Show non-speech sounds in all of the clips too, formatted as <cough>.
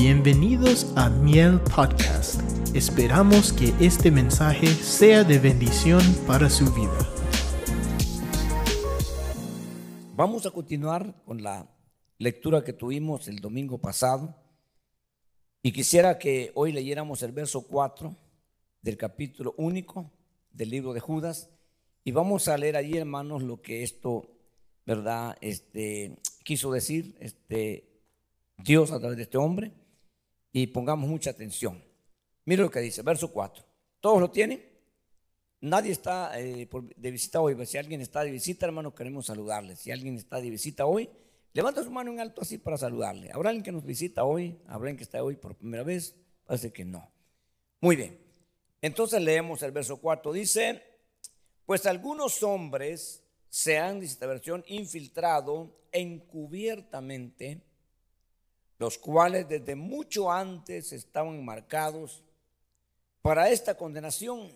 Bienvenidos a Miel Podcast. Esperamos que este mensaje sea de bendición para su vida. Vamos a continuar con la lectura que tuvimos el domingo pasado y quisiera que hoy leyéramos el verso 4 del capítulo único del libro de Judas y vamos a leer allí, hermanos, lo que esto, ¿verdad? Este quiso decir este Dios a través de este hombre y pongamos mucha atención. Mire lo que dice, verso 4. ¿Todos lo tienen? Nadie está eh, de visita hoy. Si alguien está de visita, hermano, queremos saludarle. Si alguien está de visita hoy, levanta su mano en alto así para saludarle. ¿Habrá alguien que nos visita hoy? ¿Habrá alguien que está hoy por primera vez? Parece que no. Muy bien. Entonces leemos el verso 4. Dice, pues algunos hombres se han, dice esta versión, infiltrado encubiertamente los cuales desde mucho antes estaban marcados para esta condenación,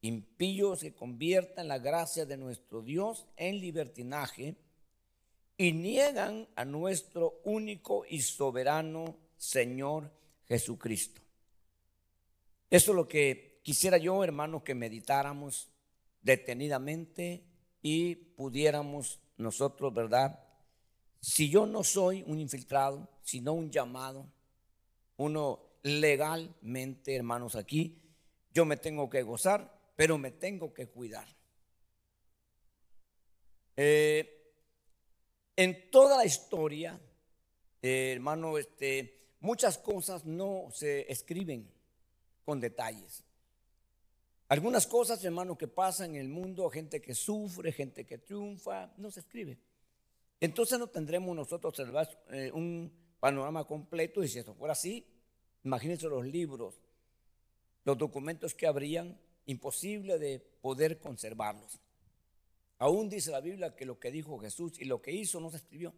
impíos que conviertan la gracia de nuestro Dios en libertinaje y niegan a nuestro único y soberano Señor Jesucristo. Eso es lo que quisiera yo, hermanos, que meditáramos detenidamente y pudiéramos nosotros, ¿verdad? Si yo no soy un infiltrado, sino un llamado, uno legalmente, hermanos, aquí, yo me tengo que gozar, pero me tengo que cuidar. Eh, en toda la historia, eh, hermano, este, muchas cosas no se escriben con detalles. Algunas cosas, hermano, que pasan en el mundo, gente que sufre, gente que triunfa, no se escribe. Entonces no tendremos nosotros eh, un panorama completo y si eso fuera así, imagínense los libros, los documentos que habrían, imposible de poder conservarlos. Aún dice la Biblia que lo que dijo Jesús y lo que hizo no se escribió.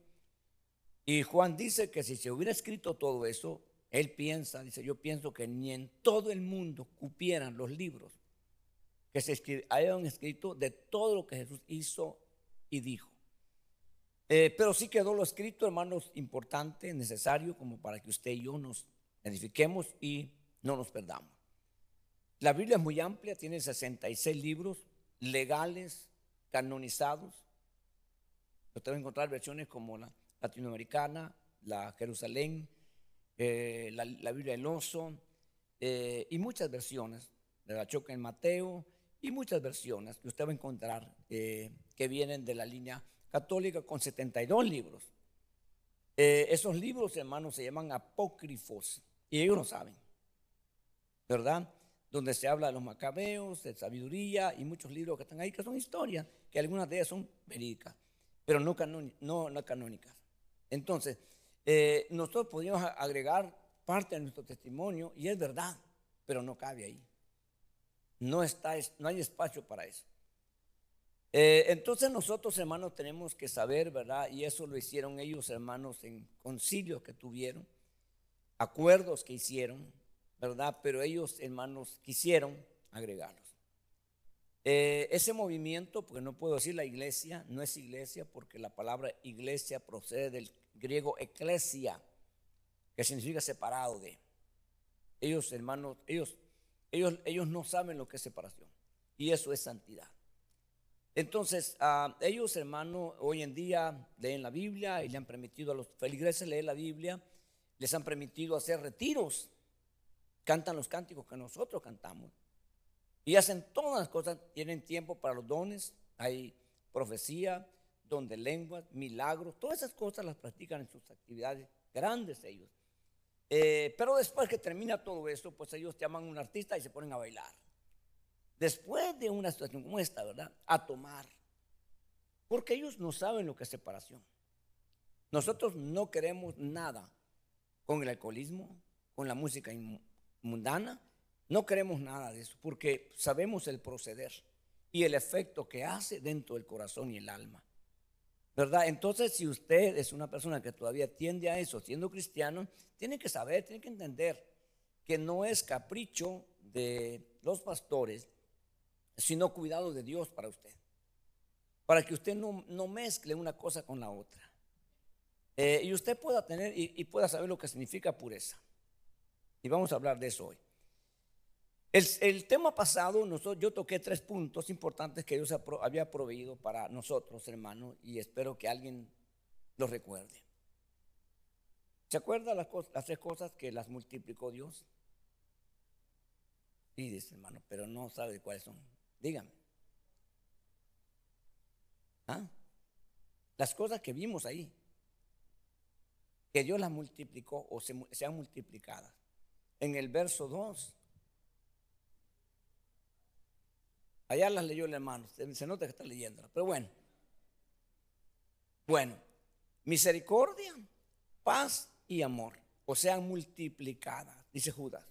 Y Juan dice que si se hubiera escrito todo eso, él piensa, dice, yo pienso que ni en todo el mundo cupieran los libros que se hayan escrito de todo lo que Jesús hizo y dijo. Eh, pero sí quedó lo escrito, hermanos, importante, necesario, como para que usted y yo nos edifiquemos y no nos perdamos. La Biblia es muy amplia, tiene 66 libros legales, canonizados. Usted va a encontrar versiones como la latinoamericana, la Jerusalén, eh, la, Biblia del Oso eh, y muchas versiones, de la Choca en Mateo y muchas versiones que usted va a encontrar que vienen de la línea católica con 72 libros. Eh, esos libros, hermanos, se llaman apócrifos y ellos no saben, ¿verdad? Donde se habla de los macabeos, de sabiduría y muchos libros que están ahí que son historias, que algunas de ellas son verídicas, pero no canónicas. Entonces, eh, nosotros podríamos agregar parte de nuestro testimonio y es verdad, pero no cabe ahí. No, está, no hay espacio para eso. Eh, entonces nosotros, hermanos, tenemos que saber, ¿verdad? Y eso lo hicieron ellos, hermanos, en concilios que tuvieron, acuerdos que hicieron, ¿verdad? Pero ellos, hermanos, quisieron agregarlos. Eh, ese movimiento, porque no puedo decir la iglesia, no es iglesia, porque la palabra iglesia procede del griego eclesia, que significa separado de. Ellos, hermanos, ellos, ellos, ellos no saben lo que es separación. Y eso es santidad. Entonces, ellos, hermanos, hoy en día leen la Biblia y le han permitido a los feligreses leer la Biblia, les han permitido hacer retiros, cantan los cánticos que nosotros cantamos. Y hacen todas las cosas, tienen tiempo para los dones, hay profecía, don de lenguas, milagros, todas esas cosas las practican en sus actividades grandes ellos. Eh, pero después que termina todo eso, pues ellos llaman a un artista y se ponen a bailar después de una situación como esta, ¿verdad? A tomar. Porque ellos no saben lo que es separación. Nosotros no queremos nada con el alcoholismo, con la música mundana. No queremos nada de eso porque sabemos el proceder y el efecto que hace dentro del corazón y el alma. ¿Verdad? Entonces, si usted es una persona que todavía tiende a eso, siendo cristiano, tiene que saber, tiene que entender que no es capricho de los pastores sino cuidado de Dios para usted. Para que usted no, mezcle una cosa con la otra. eh, y usted pueda tener y, pueda saber lo que significa pureza. Y vamos a hablar de eso hoy. El, tema pasado, nosotros, yo toqué tres puntos importantes que Dios había proveído para nosotros, hermanos, y espero que alguien los recuerde. ¿Se acuerda las, las tres cosas que las multiplicó Dios? Sí, dice hermano, pero no sabe cuáles son. Dígame. ¿Ah? Las cosas que vimos ahí que Dios las multiplicó o se, sean multiplicadas. En el verso 2, allá las leyó el hermano, se nota que está leyendo, pero bueno. Bueno, misericordia, paz y amor, o sean multiplicadas, dice Judas.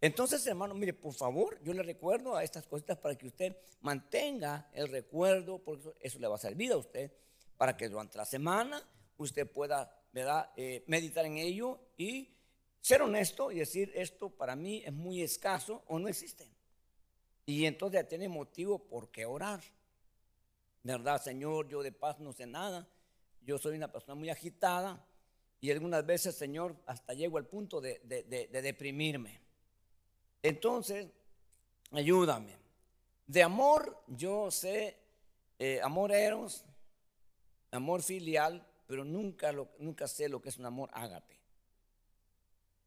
Entonces, hermano, mire, por favor, yo le recuerdo a estas cositas para que usted mantenga el recuerdo, porque eso, le va a servir a usted, para que durante la semana usted pueda ¿verdad? Eh, meditar en ello y ser honesto y decir esto para mí es muy escaso o no existe. Y entonces tiene motivo por qué orar. ¿Verdad, Señor? Yo de paz no sé nada. Yo soy una persona muy agitada y algunas veces, Señor, hasta llego al punto de, deprimirme. Entonces, ayúdame. De amor, yo sé, eh, amor eros, amor filial, pero nunca, lo, nunca sé lo que es un amor ágape.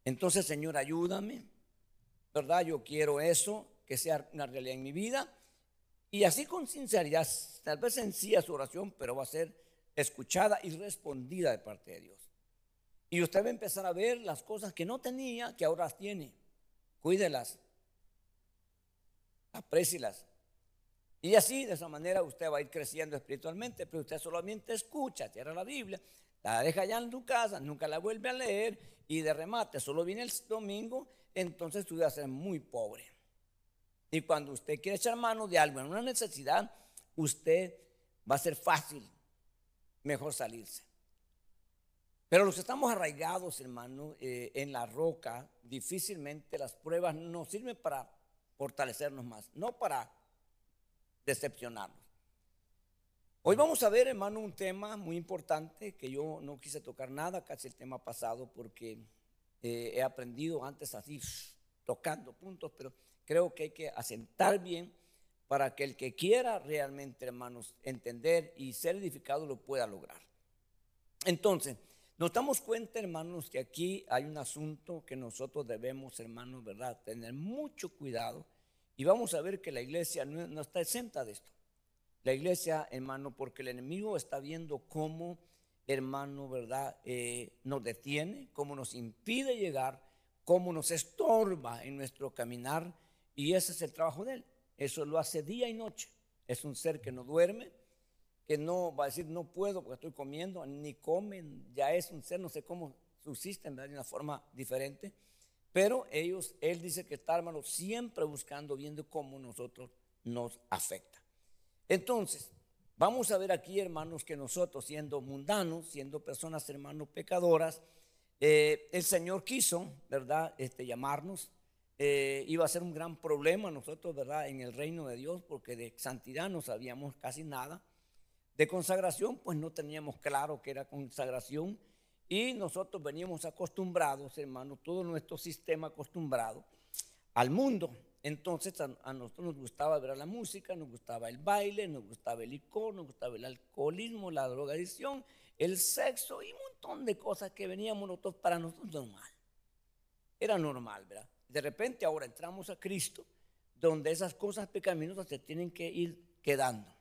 Entonces, Señor, ayúdame, ¿verdad? Yo quiero eso, que sea una realidad en mi vida. Y así con sinceridad, tal vez sencilla su oración, pero va a ser escuchada y respondida de parte de Dios. Y usted va a empezar a ver las cosas que no tenía, que ahora tiene. Cuídelas, aprécilas, y así, de esa manera, usted va a ir creciendo espiritualmente, pero usted solamente escucha, cierra la Biblia, la deja allá en tu casa, nunca la vuelve a leer y de remate solo viene el domingo, entonces usted va a ser muy pobre. Y cuando usted quiere echar mano de algo en una necesidad, usted va a ser fácil, mejor salirse. Pero los que estamos arraigados, hermano, eh, en la roca, difícilmente las pruebas nos sirven para fortalecernos más, no para decepcionarnos. Hoy vamos a ver, hermano, un tema muy importante que yo no quise tocar nada, casi el tema pasado, porque eh, he aprendido antes así, tocando puntos, pero creo que hay que asentar bien para que el que quiera realmente, hermanos, entender y ser edificado lo pueda lograr. Entonces, nos damos cuenta, hermanos, que aquí hay un asunto que nosotros debemos, hermanos, ¿verdad?, tener mucho cuidado y vamos a ver que la iglesia no, está exenta de esto. La iglesia, hermano, porque el enemigo está viendo cómo, hermano, ¿verdad? Eh, nos detiene, cómo nos impide llegar, cómo nos estorba en nuestro caminar. Y ese es el trabajo de él. Eso lo hace día y noche. Es un ser que no duerme, que no va a decir no puedo porque estoy comiendo, ni comen. Ya es un ser, no sé cómo subsisten de una forma diferente. Pero ellos, él dice que está, hermano, siempre buscando, viendo cómo nosotros nos afecta. Entonces, vamos a ver aquí, hermanos, que nosotros, siendo mundanos, siendo personas, hermanos, pecadoras, eh, el Señor quiso, ¿verdad?, este, llamarnos. Eh, iba a ser un gran problema nosotros, ¿verdad?, en el reino de Dios, porque de santidad no sabíamos casi nada. De consagración, pues no teníamos claro que era consagración y nosotros veníamos acostumbrados, hermano, todo nuestro sistema acostumbrado al mundo. Entonces a, nosotros nos gustaba ver la música, nos gustaba el baile, nos gustaba el licor, nos gustaba el alcoholismo, la drogadicción, el sexo y un montón de cosas que veníamos nosotros para nosotros normal. Era normal, ¿verdad? De repente ahora entramos a Cristo, donde esas cosas pecaminosas se tienen que ir quedando.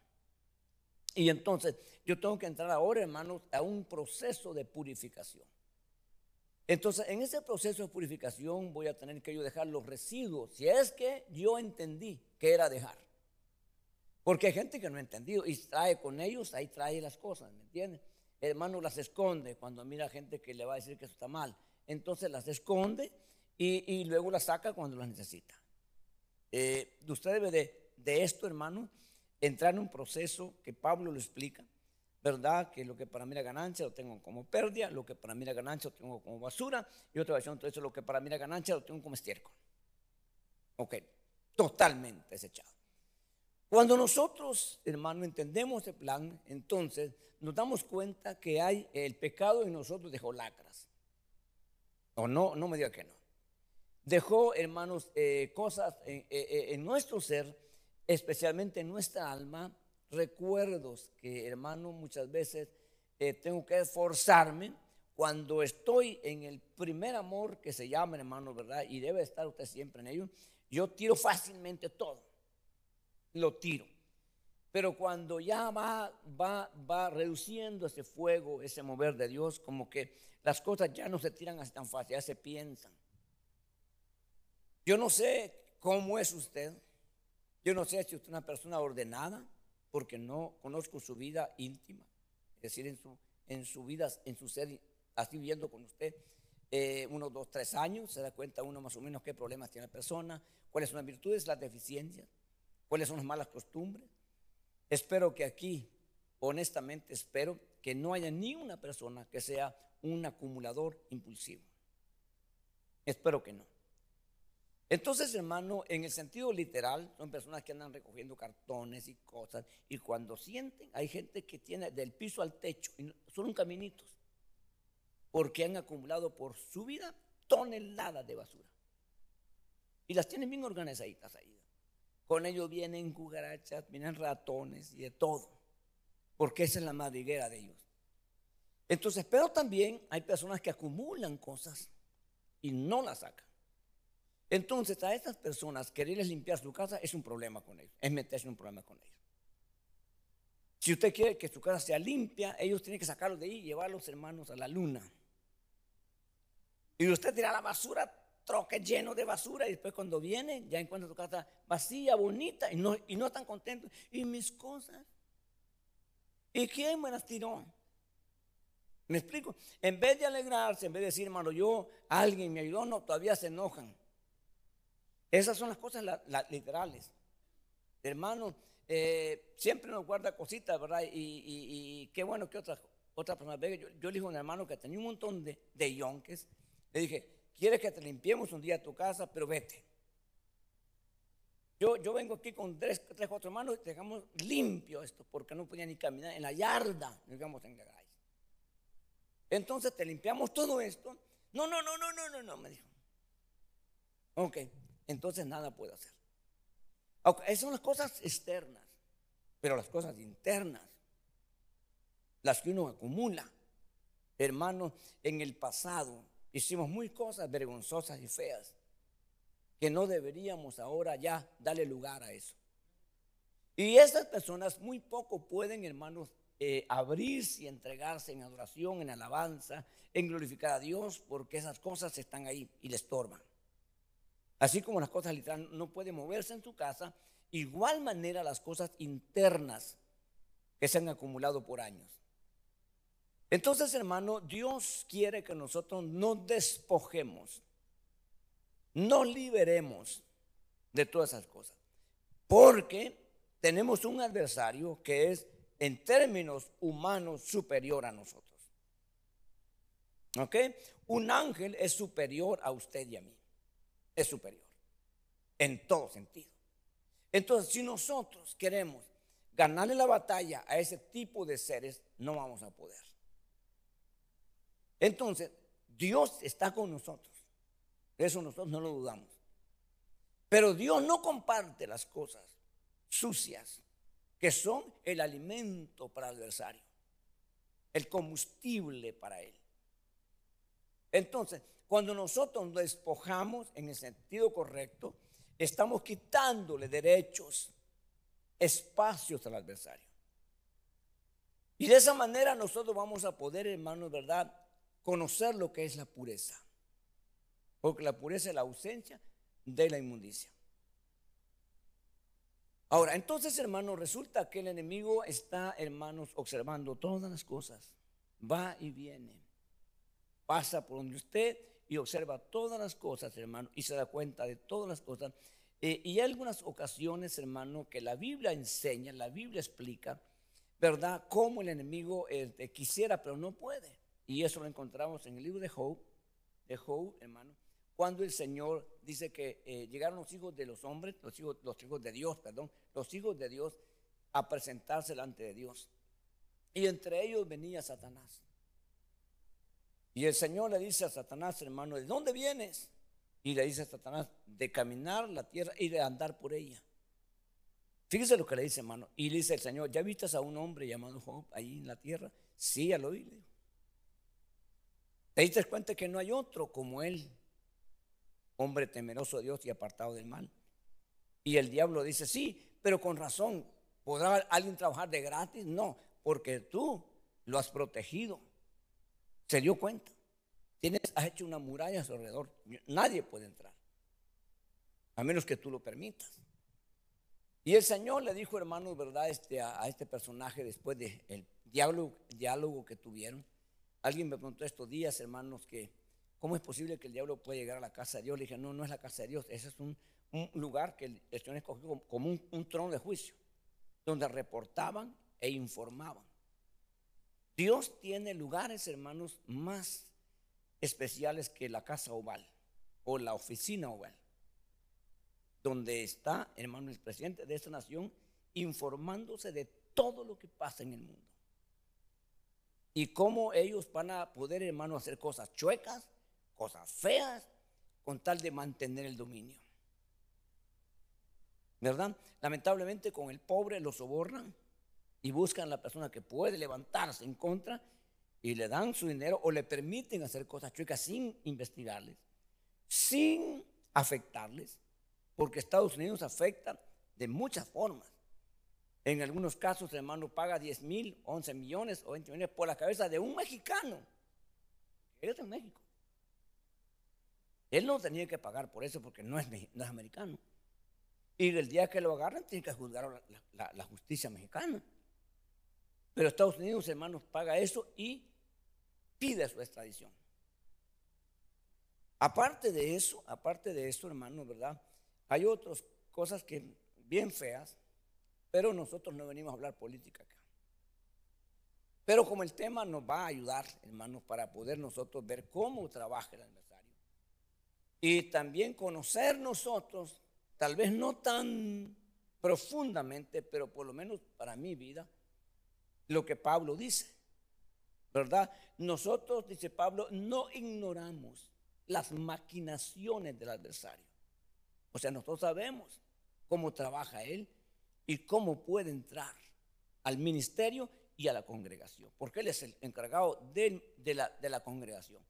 Y entonces yo tengo que entrar ahora, hermanos, a un proceso de purificación. Entonces, en ese proceso de purificación voy a tener que yo dejar los residuos, si es que yo entendí que era dejar. Porque hay gente que no ha entendido y trae con ellos, ahí trae las cosas, ¿me entiendes? Hermano las esconde cuando mira gente que le va a decir que eso está mal. Entonces las esconde y, luego las saca cuando las necesita. Eh, usted debe de, de esto, hermano, entrar en un proceso que Pablo lo explica, ¿verdad? Que lo que para mí era ganancia lo tengo como pérdida, lo que para mí era ganancia lo tengo como basura, y otra versión, entonces lo que para mí era ganancia lo tengo como estiércol. Ok, totalmente desechado. Cuando nosotros, hermano, entendemos el plan, entonces nos damos cuenta que hay el pecado en nosotros dejó lacras. O no, no me diga que no. Dejó, hermanos, eh, cosas en, en nuestro ser, especialmente en nuestra alma, recuerdos que, hermano, muchas veces eh, tengo que esforzarme cuando estoy en el primer amor que se llama, hermano, ¿verdad? Y debe estar usted siempre en ello. Yo tiro fácilmente todo, lo tiro. Pero cuando ya va, va, va reduciendo ese fuego, ese mover de Dios, como que las cosas ya no se tiran así tan fácil, ya se piensan. Yo no sé cómo es usted. Yo no sé si usted es una persona ordenada, porque no conozco su vida íntima, es decir, en su, en su vida, en su ser, así viviendo con usted, eh, unos dos, tres años, se da cuenta uno más o menos qué problemas tiene la persona, cuáles son las virtudes, las deficiencias, cuáles son las malas costumbres. Espero que aquí, honestamente, espero que no haya ni una persona que sea un acumulador impulsivo. Espero que no. Entonces, hermano, en el sentido literal, son personas que andan recogiendo cartones y cosas, y cuando sienten, hay gente que tiene del piso al techo, y son caminitos, porque han acumulado por su vida toneladas de basura. Y las tienen bien organizaditas ahí. Con ellos vienen cucarachas, vienen ratones y de todo, porque esa es la madriguera de ellos. Entonces, pero también hay personas que acumulan cosas y no las sacan. Entonces, a estas personas quererles limpiar su casa es un problema con ellos, es meterse en un problema con ellos. Si usted quiere que su casa sea limpia, ellos tienen que sacarlos de ahí y llevar a los hermanos a la luna. Y usted tira la basura, troque lleno de basura, y después cuando viene, ya encuentra su casa vacía, bonita, y no, y no están contentos. ¿Y mis cosas? ¿Y quién me las tiró? ¿Me explico? En vez de alegrarse, en vez de decir, hermano, yo, alguien me ayudó, no, todavía se enojan. Esas son las cosas literales. Hermano, eh, siempre nos guarda cositas, ¿verdad? Y, qué bueno que otras otra personas Yo, le dije a un hermano que tenía un montón de, yonques. Le dije, ¿quieres que te limpiemos un día tu casa? Pero vete. Yo, yo vengo aquí con tres, tres, cuatro hermanos y dejamos limpio esto, porque no podía ni caminar en la yarda, digamos en la Entonces te limpiamos todo esto. No, no, no, no, no, no, no, me dijo. Ok, entonces nada puede hacer. esas son las cosas externas, pero las cosas internas, las que uno acumula. Hermanos, en el pasado hicimos muy cosas vergonzosas y feas que no deberíamos ahora ya darle lugar a eso. Y esas personas muy poco pueden, hermanos, eh, abrirse y entregarse en adoración, en alabanza, en glorificar a Dios, porque esas cosas están ahí y le estorban. Así como las cosas literales no pueden moverse en su casa, igual manera las cosas internas que se han acumulado por años. Entonces, hermano, Dios quiere que nosotros nos despojemos, nos liberemos de todas esas cosas. Porque tenemos un adversario que es, en términos humanos, superior a nosotros. ¿Ok? Un ángel es superior a usted y a mí es superior. En todo sentido. Entonces, si nosotros queremos ganarle la batalla a ese tipo de seres, no vamos a poder. Entonces, Dios está con nosotros. Eso nosotros no lo dudamos. Pero Dios no comparte las cosas sucias que son el alimento para el adversario, el combustible para él. Entonces, cuando nosotros nos despojamos en el sentido correcto, estamos quitándole derechos, espacios al adversario. Y de esa manera nosotros vamos a poder, hermanos, ¿verdad? Conocer lo que es la pureza. Porque la pureza es la ausencia de la inmundicia. Ahora, entonces, hermanos, resulta que el enemigo está, hermanos, observando todas las cosas. Va y viene. Pasa por donde usted y observa todas las cosas, hermano, y se da cuenta de todas las cosas. Eh, y hay algunas ocasiones, hermano, que la Biblia enseña, la Biblia explica, ¿verdad?, cómo el enemigo este, quisiera, pero no puede. Y eso lo encontramos en el libro de Job, de Job, hermano, cuando el Señor dice que eh, llegaron los hijos de los hombres, los hijos, los hijos de Dios, perdón, los hijos de Dios a presentarse delante de Dios. Y entre ellos venía Satanás. Y el Señor le dice a Satanás, hermano, ¿de dónde vienes? Y le dice a Satanás, de caminar la tierra y de andar por ella. Fíjese lo que le dice, hermano. Y le dice el Señor, ¿ya viste a un hombre llamado Job ahí en la tierra? Sí, ya lo oí. ¿Te diste cuenta que no hay otro como él? hombre temeroso de Dios y apartado del mal. Y el diablo dice, sí, pero con razón, ¿podrá alguien trabajar de gratis? No, porque tú lo has protegido. Se dio cuenta. Tienes, has hecho una muralla a su alrededor. Nadie puede entrar, a menos que tú lo permitas. Y el Señor le dijo, hermanos, ¿verdad? Este, a, este personaje después del diálogo, que tuvieron. Alguien me preguntó estos días, hermanos, que ¿Cómo es posible que el diablo pueda llegar a la casa de Dios? Le dije, no, no es la casa de Dios, ese es un, lugar que el Señor escogió como, un, trono de juicio, donde reportaban e informaban. Dios tiene lugares, hermanos, más especiales que la casa oval o la oficina oval, donde está, hermano, el presidente de esta nación informándose de todo lo que pasa en el mundo. Y cómo ellos van a poder, hermano, hacer cosas chuecas cosas feas con tal de mantener el dominio. ¿Verdad? Lamentablemente con el pobre lo sobornan y buscan a la persona que puede levantarse en contra y le dan su dinero o le permiten hacer cosas chuecas sin investigarles, sin afectarles, porque Estados Unidos afecta de muchas formas. En algunos casos, el hermano paga 10 mil, 11 millones o 20 millones por la cabeza de un mexicano. es en México. Él no tenía que pagar por eso porque no es, no es americano. Y el día que lo agarran, tiene que juzgar la, justicia mexicana. Pero Estados Unidos, hermanos, paga eso y pide su extradición. Aparte de eso, aparte de eso, hermanos, ¿verdad? Hay otras cosas que bien feas, pero nosotros no venimos a hablar política acá. Pero como el tema nos va a ayudar, hermanos, para poder nosotros ver cómo trabaja el y también conocer nosotros, tal vez no tan profundamente, pero por lo menos para mi vida, lo que Pablo dice. ¿Verdad? Nosotros, dice Pablo, no ignoramos las maquinaciones del adversario. O sea, nosotros sabemos cómo trabaja él y cómo puede entrar al ministerio y a la congregación, porque él es el encargado de, la, congregación.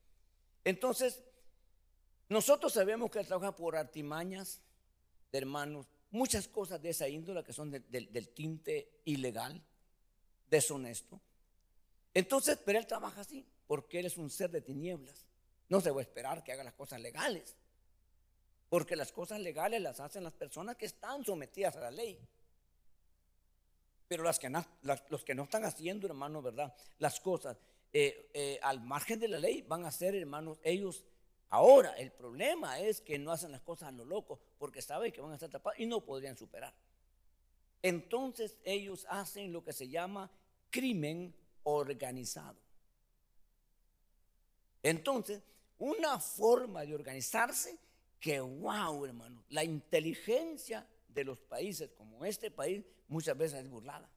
Entonces, nosotros sabemos que él trabaja por artimañas de hermanos, muchas cosas de esa índole que son del tinte ilegal, deshonesto. Entonces, pero él trabaja así, porque él es un ser de tinieblas. No se va a esperar que haga las cosas legales, porque las cosas legales las hacen las personas que están sometidas a la ley. Pero los que no están haciendo, hermanos, ¿verdad? Las cosas eh, eh, al margen de la ley van a ser, hermanos, ellos Ahora, el problema es que no hacen las cosas a lo loco porque saben que van a estar tapados y no podrían superar. Entonces ellos hacen lo que se llama crimen organizado. Entonces, una forma de organizarse que, wow, hermano, la inteligencia de los países como este país muchas veces es burlada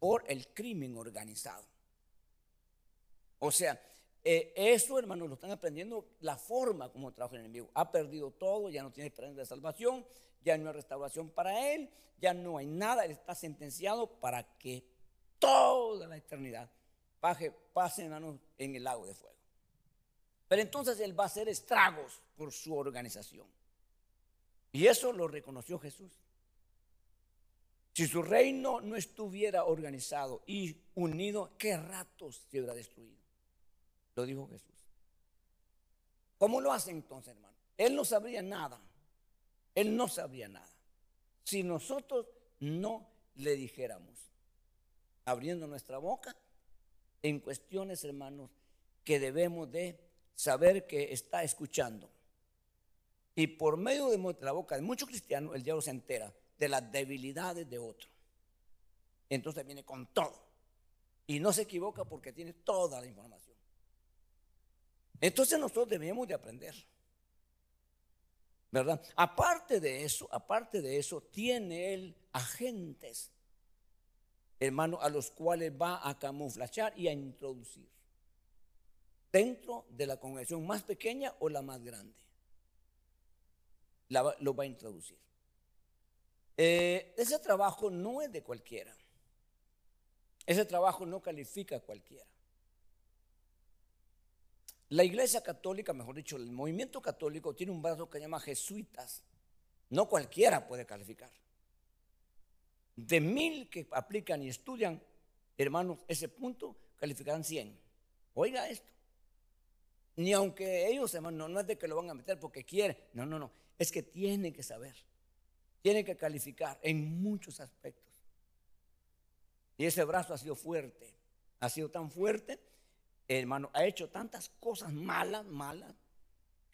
por el crimen organizado. O sea, eh, eso, hermanos, lo están aprendiendo la forma como trabaja el enemigo. Ha perdido todo, ya no tiene esperanza de salvación, ya no hay restauración para él, ya no hay nada. Él está sentenciado para que toda la eternidad pase, pase en el lago de fuego. Pero entonces él va a hacer estragos por su organización. Y eso lo reconoció Jesús. Si su reino no estuviera organizado y unido, ¿qué ratos se hubiera destruido? Lo dijo Jesús. ¿Cómo lo hace entonces, hermano? Él no sabría nada. Él no sabría nada. Si nosotros no le dijéramos, abriendo nuestra boca, en cuestiones, hermanos, que debemos de saber que está escuchando. Y por medio de la boca de muchos cristianos, el diablo se entera de las debilidades de otro. Entonces viene con todo. Y no se equivoca porque tiene toda la información. Entonces nosotros debemos de aprender. ¿Verdad? Aparte de eso, aparte de eso, tiene él agentes, hermano, a los cuales va a camuflachar y a introducir dentro de la congregación más pequeña o la más grande. lo va a introducir. Eh, ese trabajo no es de cualquiera. Ese trabajo no califica a cualquiera. La iglesia católica, mejor dicho, el movimiento católico tiene un brazo que se llama jesuitas. No cualquiera puede calificar. De mil que aplican y estudian, hermanos, ese punto calificarán 100. Oiga esto. Ni aunque ellos, hermanos, no, es de que lo van a meter porque quieren. No, no, no. Es que tienen que saber. Tienen que calificar en muchos aspectos. Y ese brazo ha sido fuerte. Ha sido tan fuerte hermano, ha hecho tantas cosas malas, malas,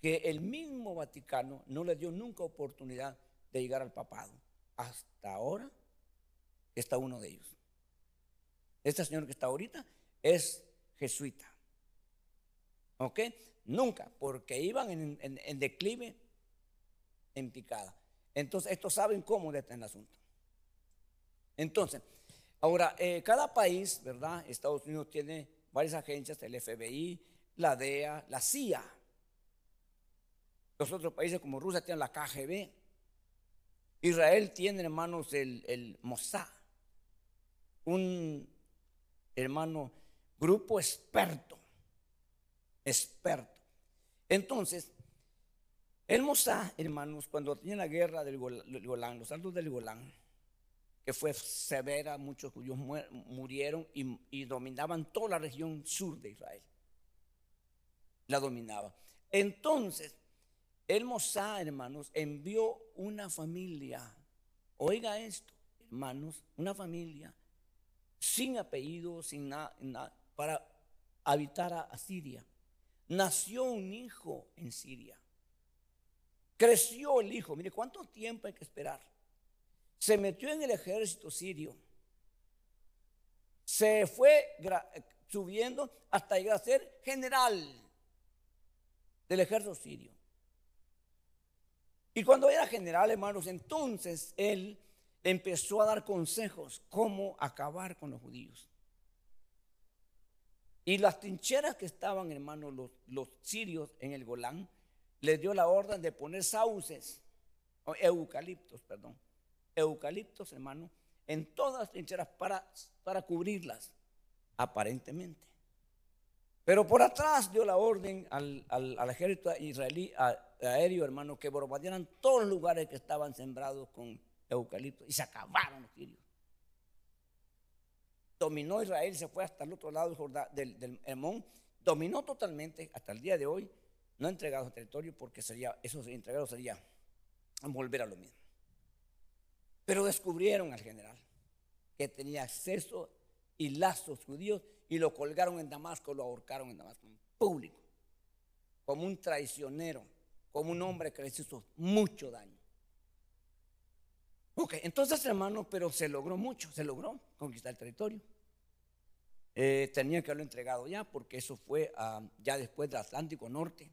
que el mismo Vaticano no le dio nunca oportunidad de llegar al papado. Hasta ahora está uno de ellos. Este señor que está ahorita es jesuita. ¿Ok? Nunca, porque iban en, declive, en picada. Entonces, estos saben cómo está el asunto. Entonces, ahora, eh, cada país, ¿verdad? Estados Unidos tiene varias agencias, el FBI, la DEA, la CIA. Los otros países como Rusia tienen la KGB. Israel tiene, hermanos, el, el Mossad, un hermano, grupo experto, experto. Entonces, el Mossad, hermanos, cuando tenía la guerra del Golán, los altos del Golán, que fue severa, muchos judíos murieron y, dominaban toda la región sur de Israel. La dominaba. Entonces, el Mossad, hermanos, envió una familia, oiga esto, hermanos, una familia sin apellido, sin nada, para habitar a Siria. Nació un hijo en Siria. Creció el hijo. Mire, ¿cuánto tiempo hay que esperar? se metió en el ejército sirio. Se fue subiendo hasta llegar a ser general del ejército sirio. Y cuando era general, hermanos, entonces él empezó a dar consejos cómo acabar con los judíos. Y las trincheras que estaban, hermanos, los, los sirios en el Golán, les dio la orden de poner sauces, o eucaliptos, perdón, eucaliptos, hermano, en todas las trincheras para, para cubrirlas, aparentemente. Pero por atrás dio la orden al, ejército israelí aéreo, hermano, que bombardearan todos los lugares que estaban sembrados con eucaliptos y se acabaron los sirios. Dominó Israel, se fue hasta el otro lado del, del, Hermón, dominó totalmente hasta el día de hoy, no ha entregado territorio porque sería, eso entregado sería volver a lo mismo. Pero descubrieron al general que tenía acceso y lazos judíos y lo colgaron en Damasco, lo ahorcaron en Damasco, en público, como un traicionero, como un hombre que les hizo mucho daño. Ok, entonces hermano, pero se logró mucho, se logró conquistar el territorio. Eh, tenía que haberlo entregado ya, porque eso fue ah, ya después del Atlántico Norte,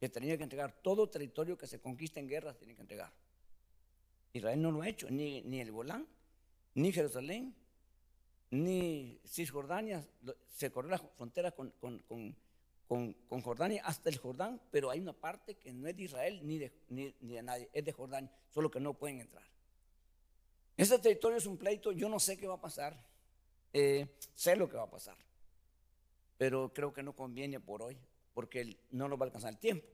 que tenía que entregar todo territorio que se conquista en guerra, tiene que entregar. Israel no lo ha hecho, ni, ni el Golán, ni Jerusalén, ni Cisjordania. Se corrió la frontera con, Jordania hasta el Jordán, pero hay una parte que no es de Israel ni de, ni, de nadie, es de Jordania, solo que no pueden entrar. Ese territorio es un pleito, yo no sé qué va a pasar, eh, sé lo que va a pasar, pero creo que no conviene por hoy, porque no nos va a alcanzar el tiempo.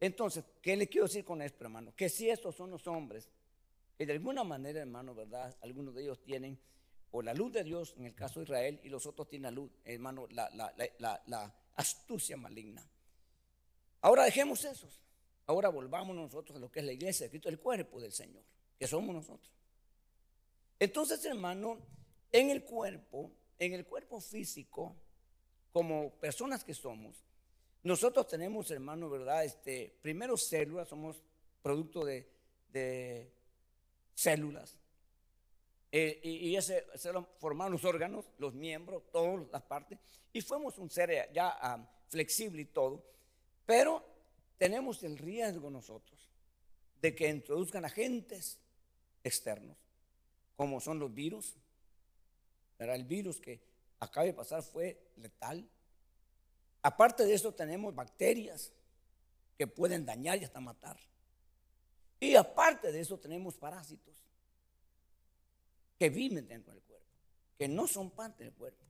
Entonces, ¿qué le quiero decir con esto, hermano? Que si estos son los hombres y de alguna manera, hermano, ¿verdad? Algunos de ellos tienen o la luz de Dios, en el caso de Israel, y los otros tienen la luz, hermano, la, astucia maligna. Ahora dejemos esos. Ahora volvamos nosotros a lo que es la iglesia Cristo, el cuerpo del Señor, que somos nosotros. Entonces, hermano, en el cuerpo, en el cuerpo físico, como personas que somos, nosotros tenemos, hermano, ¿verdad? Este, primero células, somos producto de células. Eh, y, ese, se formaron los órganos, los miembros, todas las partes, y fuimos un ser ya ah, flexible y todo, pero tenemos el riesgo nosotros de que introduzcan agentes externos, como son los virus. Era el virus que acaba de pasar fue letal. Aparte de eso tenemos bacterias que pueden dañar y hasta matar. Y aparte de eso tenemos parásitos que viven dentro del cuerpo, que no son parte del cuerpo.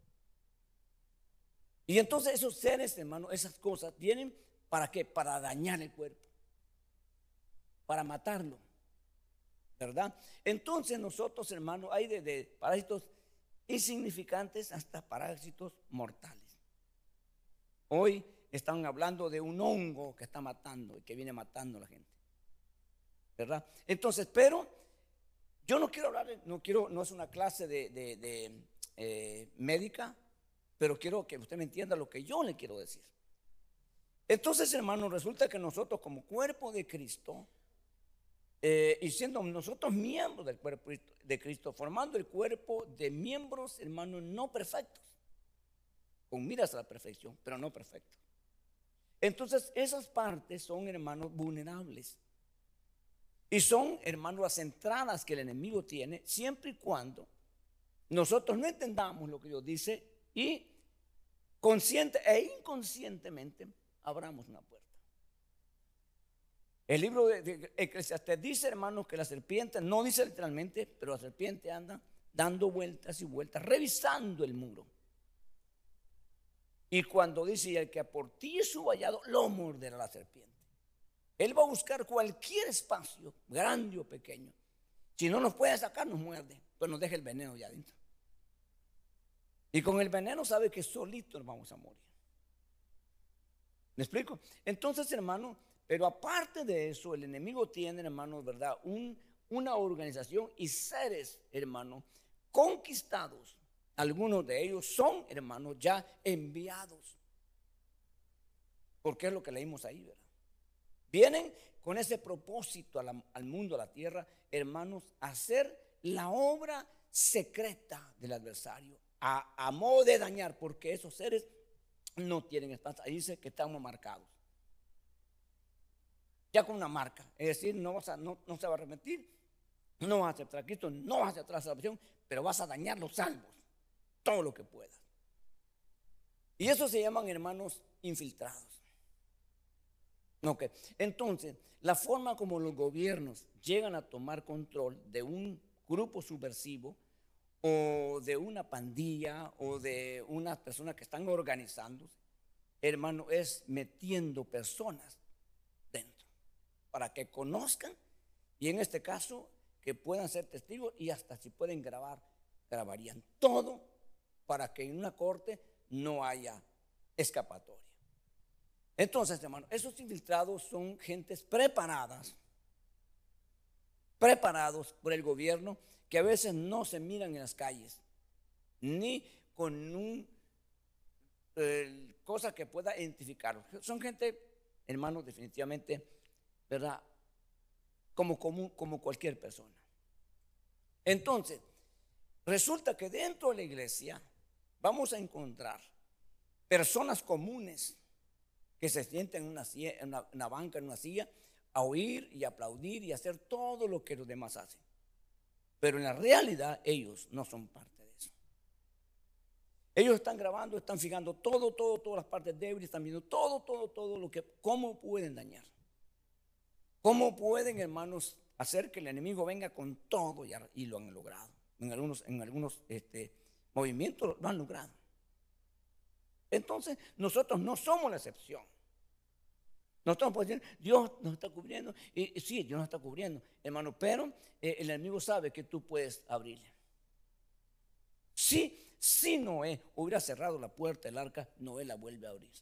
Y entonces esos seres, hermano, esas cosas vienen para qué? Para dañar el cuerpo, para matarlo. ¿Verdad? Entonces nosotros, hermano, hay de, parásitos insignificantes hasta parásitos mortales. Hoy están hablando de un hongo que está matando y que viene matando a la gente. ¿Verdad? Entonces, pero yo no quiero hablar, no quiero, no es una clase de, eh, médica, pero quiero que usted me entienda lo que yo le quiero decir. Entonces, hermano, resulta que nosotros como cuerpo de Cristo, eh, y siendo nosotros miembros del cuerpo de Cristo, formando el cuerpo de miembros, hermanos, no perfectos, con miras a la perfección, pero no perfectos. Entonces, esas partes son, hermanos, vulnerables. Y son, hermanos, las entradas que el enemigo tiene, siempre y cuando nosotros no entendamos lo que Dios dice y consciente e inconscientemente abramos una puerta. El libro de, Eclesiastes dice, hermanos, que la serpiente, no dice literalmente, pero la serpiente anda dando vueltas y vueltas, revisando el muro. Y cuando dice, el que por ti es su vallado, lo morderá la serpiente. Él va a buscar cualquier espacio, grande o pequeño. Si no nos puede sacar, nos muerde, pues nos deja el veneno ya adentro. Y con el veneno sabe que solito nos vamos a morir. ¿Me explico? Entonces, hermano, pero aparte de eso, el enemigo tiene, hermano, ¿verdad? Un, una organización y seres, hermano, conquistados. Algunos de ellos son, hermanos, ya enviados. Porque es lo que leímos ahí, ¿verdad? Vienen con ese propósito al mundo, a la tierra, hermanos, a hacer la obra secreta del adversario, a, modo de dañar, porque esos seres no tienen esperanza. Ahí dice que estamos marcados. Ya con una marca. Es decir, no, se va a arrepentir, no vas a aceptar a Cristo, no vas a aceptar la salvación, pero vas a dañar los salvos. Todo lo que puedas. Y eso se llaman hermanos infiltrados. Ok, entonces, la forma como los gobiernos llegan a tomar control de un grupo subversivo o de una pandilla o de unas personas que están organizando, hermano, es metiendo personas para que conozcan y en este caso que puedan ser testigos y hasta si pueden grabar, grabarían todo para que en una corte no haya escapatoria. Entonces, hermano, esos infiltrados son gentes preparadas, preparados por el gobierno que a veces no se miran en las calles, ni con un cosa que pueda identificarlos. Son gente, hermanos, definitivamente, ¿verdad? Como común, como cualquier persona. Entonces, resulta que dentro de la iglesia vamos a encontrar personas comunes que se sienten en una, en una banca, en una silla, a oír y aplaudir y hacer todo lo que los demás hacen. Pero en la realidad ellos no son parte de eso. Ellos están grabando, están fijando todo, todo, todas las partes débiles, están viendo todo, todo, todo lo que, cómo pueden dañar. ¿Cómo pueden, hermanos, hacer que el enemigo venga con todo y, lo han logrado? En algunos, en algunos este, movimientos lo han logrado. Entonces, nosotros no somos la excepción. Nosotros podemos decir, Dios nos está cubriendo. Y, sí, Dios nos está cubriendo, hermano, pero eh, el enemigo sabe que tú puedes abrirle. Sí, si Noé hubiera cerrado la puerta del arca, Noé la vuelve a abrir.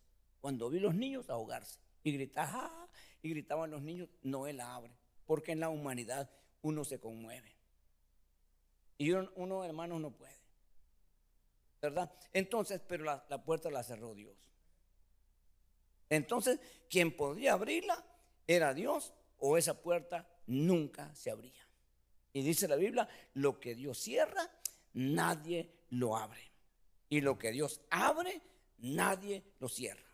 Cuando vi los niños ahogarse y gritar, ¡ah! Y gritaban los niños, Noé la abre. Porque en la humanidad uno se conmueve. Y uno, uno hermano, no puede. ¿Verdad? Entonces, pero la, la puerta la cerró Dios. Entonces, quien podría abrirla era Dios o esa puerta nunca se abría. Y dice la Biblia, lo que Dios cierra, nadie lo abre. Y lo que Dios abre, nadie lo cierra.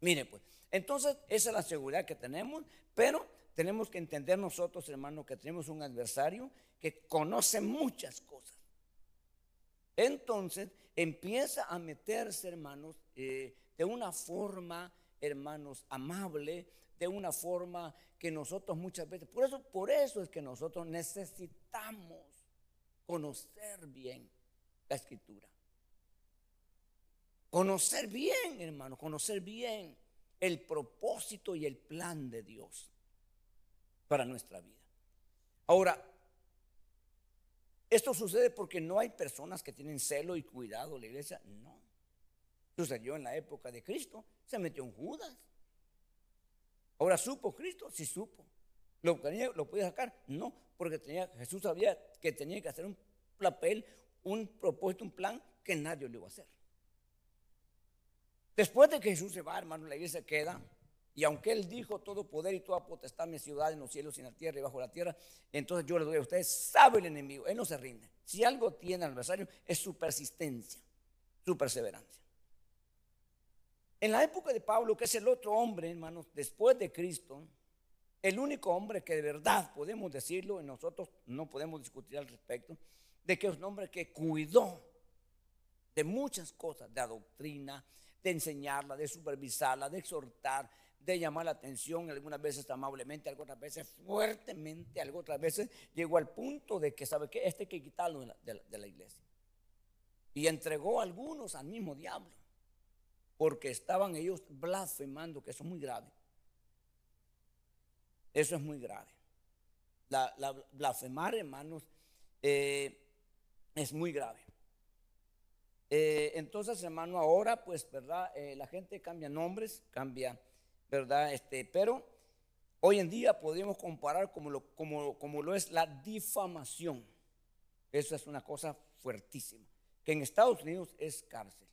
Mire pues, entonces esa es la seguridad que tenemos, pero tenemos que entender nosotros, hermano, que tenemos un adversario que conoce muchas cosas. Entonces empieza a meterse, hermanos, eh, de una forma, hermanos, amable, de una forma que nosotros muchas veces, por eso, por eso es que nosotros necesitamos conocer bien la escritura. Conocer bien, hermano, conocer bien el propósito y el plan de Dios para nuestra vida. Ahora, esto sucede porque no hay personas que tienen celo y cuidado la iglesia. No. Sucedió en la época de Cristo. Se metió en Judas. Ahora supo Cristo, sí supo. ¿Lo, ¿Lo podía sacar? No, porque tenía, Jesús sabía que tenía que hacer un papel, un propósito, un plan que nadie lo iba a hacer. Después de que Jesús se va, hermano, la iglesia queda. Y aunque Él dijo todo poder y toda potestad mi ciudad en los cielos en la tierra y bajo la tierra, entonces yo le doy a ustedes, sabe el enemigo, Él no se rinde. Si algo tiene al adversario es su persistencia, su perseverancia. En la época de Pablo, que es el otro hombre, hermanos, después de Cristo, el único hombre que de verdad podemos decirlo, y nosotros no podemos discutir al respecto, de que es un hombre que cuidó de muchas cosas, de la doctrina, de enseñarla, de supervisarla, de exhortar, de llamar la atención, algunas veces amablemente, algunas veces fuertemente, algunas veces llegó al punto de que, ¿sabe qué? Este hay que quitarlo de la, de la iglesia. Y entregó a algunos al mismo diablo, porque estaban ellos blasfemando, que eso es muy grave. Eso es muy grave. La, blasfemar, hermanos, eh, es muy grave. Eh, entonces, hermano, ahora, pues, ¿verdad? Eh, la gente cambia nombres, cambia, ¿verdad? Este, pero hoy en día podemos comparar como lo, como, como lo es la difamación. Eso es una cosa fuertísima. Que en Estados Unidos es cárcel.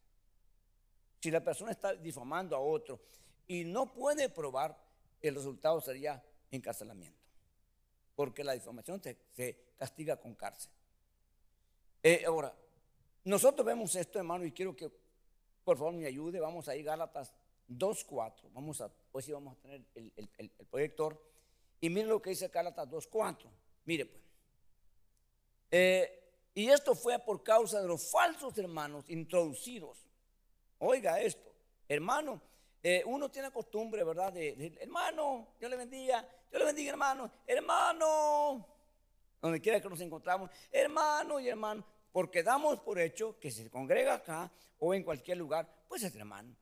Si la persona está difamando a otro y no puede probar, el resultado sería encarcelamiento. Porque la difamación se, castiga con cárcel. Eh, ahora, nosotros vemos esto, hermano, y quiero que por favor me ayude. Vamos a ir a Gálatas 2.4. Vamos a, hoy sí vamos a tener el, proyector. Y miren lo que dice Gálatas 2.4. Mire pues. Eh, y esto fue por causa de los falsos hermanos introducidos. Oiga esto, hermano, eh, uno tiene costumbre, ¿verdad? De, hermano, Dios le bendiga, Dios le bendiga, hermano, hermano, donde quiera que nos encontramos, hermano y hermano porque damos por hecho que se congrega acá o en cualquier lugar, pues es hermano.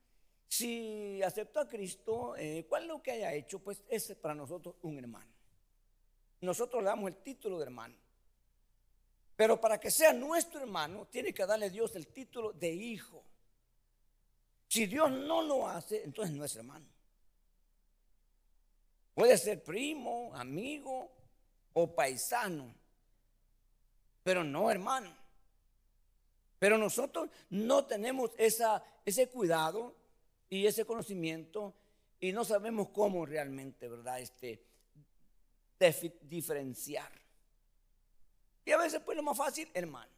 Si aceptó a Cristo, eh, ¿cuál lo que haya hecho? Pues es para nosotros un hermano. Nosotros le damos el título de hermano. Pero para que sea nuestro hermano, tiene que darle Dios el título de hijo. Si Dios no lo hace, entonces no es hermano. Puede ser primo, amigo o paisano, pero no hermano. Pero nosotros no tenemos ese cuidado y ese conocimiento y no sabemos cómo realmente, ¿verdad? Este, diferenciar. Y a veces pues lo más fácil, hermano.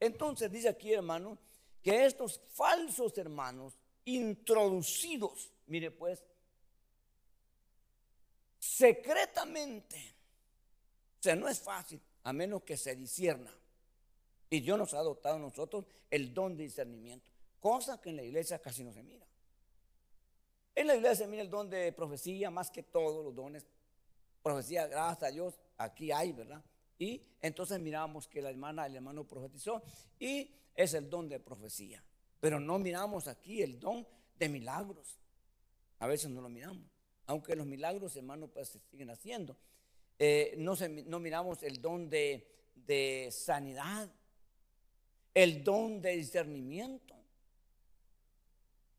Entonces dice aquí, hermano, que estos falsos hermanos introducidos, mire pues, secretamente, o sea, no es fácil, a menos que se disierna. Y Dios nos ha dotado a nosotros el don de discernimiento, cosa que en la iglesia casi no se mira. En la iglesia se mira el don de profecía más que todos los dones. Profecía, gracias a Dios, aquí hay, ¿verdad? Y entonces miramos que la hermana, el hermano profetizó y es el don de profecía. Pero no miramos aquí el don de milagros. A veces no lo miramos. Aunque los milagros, hermano, pues se siguen haciendo. Eh, no, no miramos el don de, de sanidad el don de discernimiento.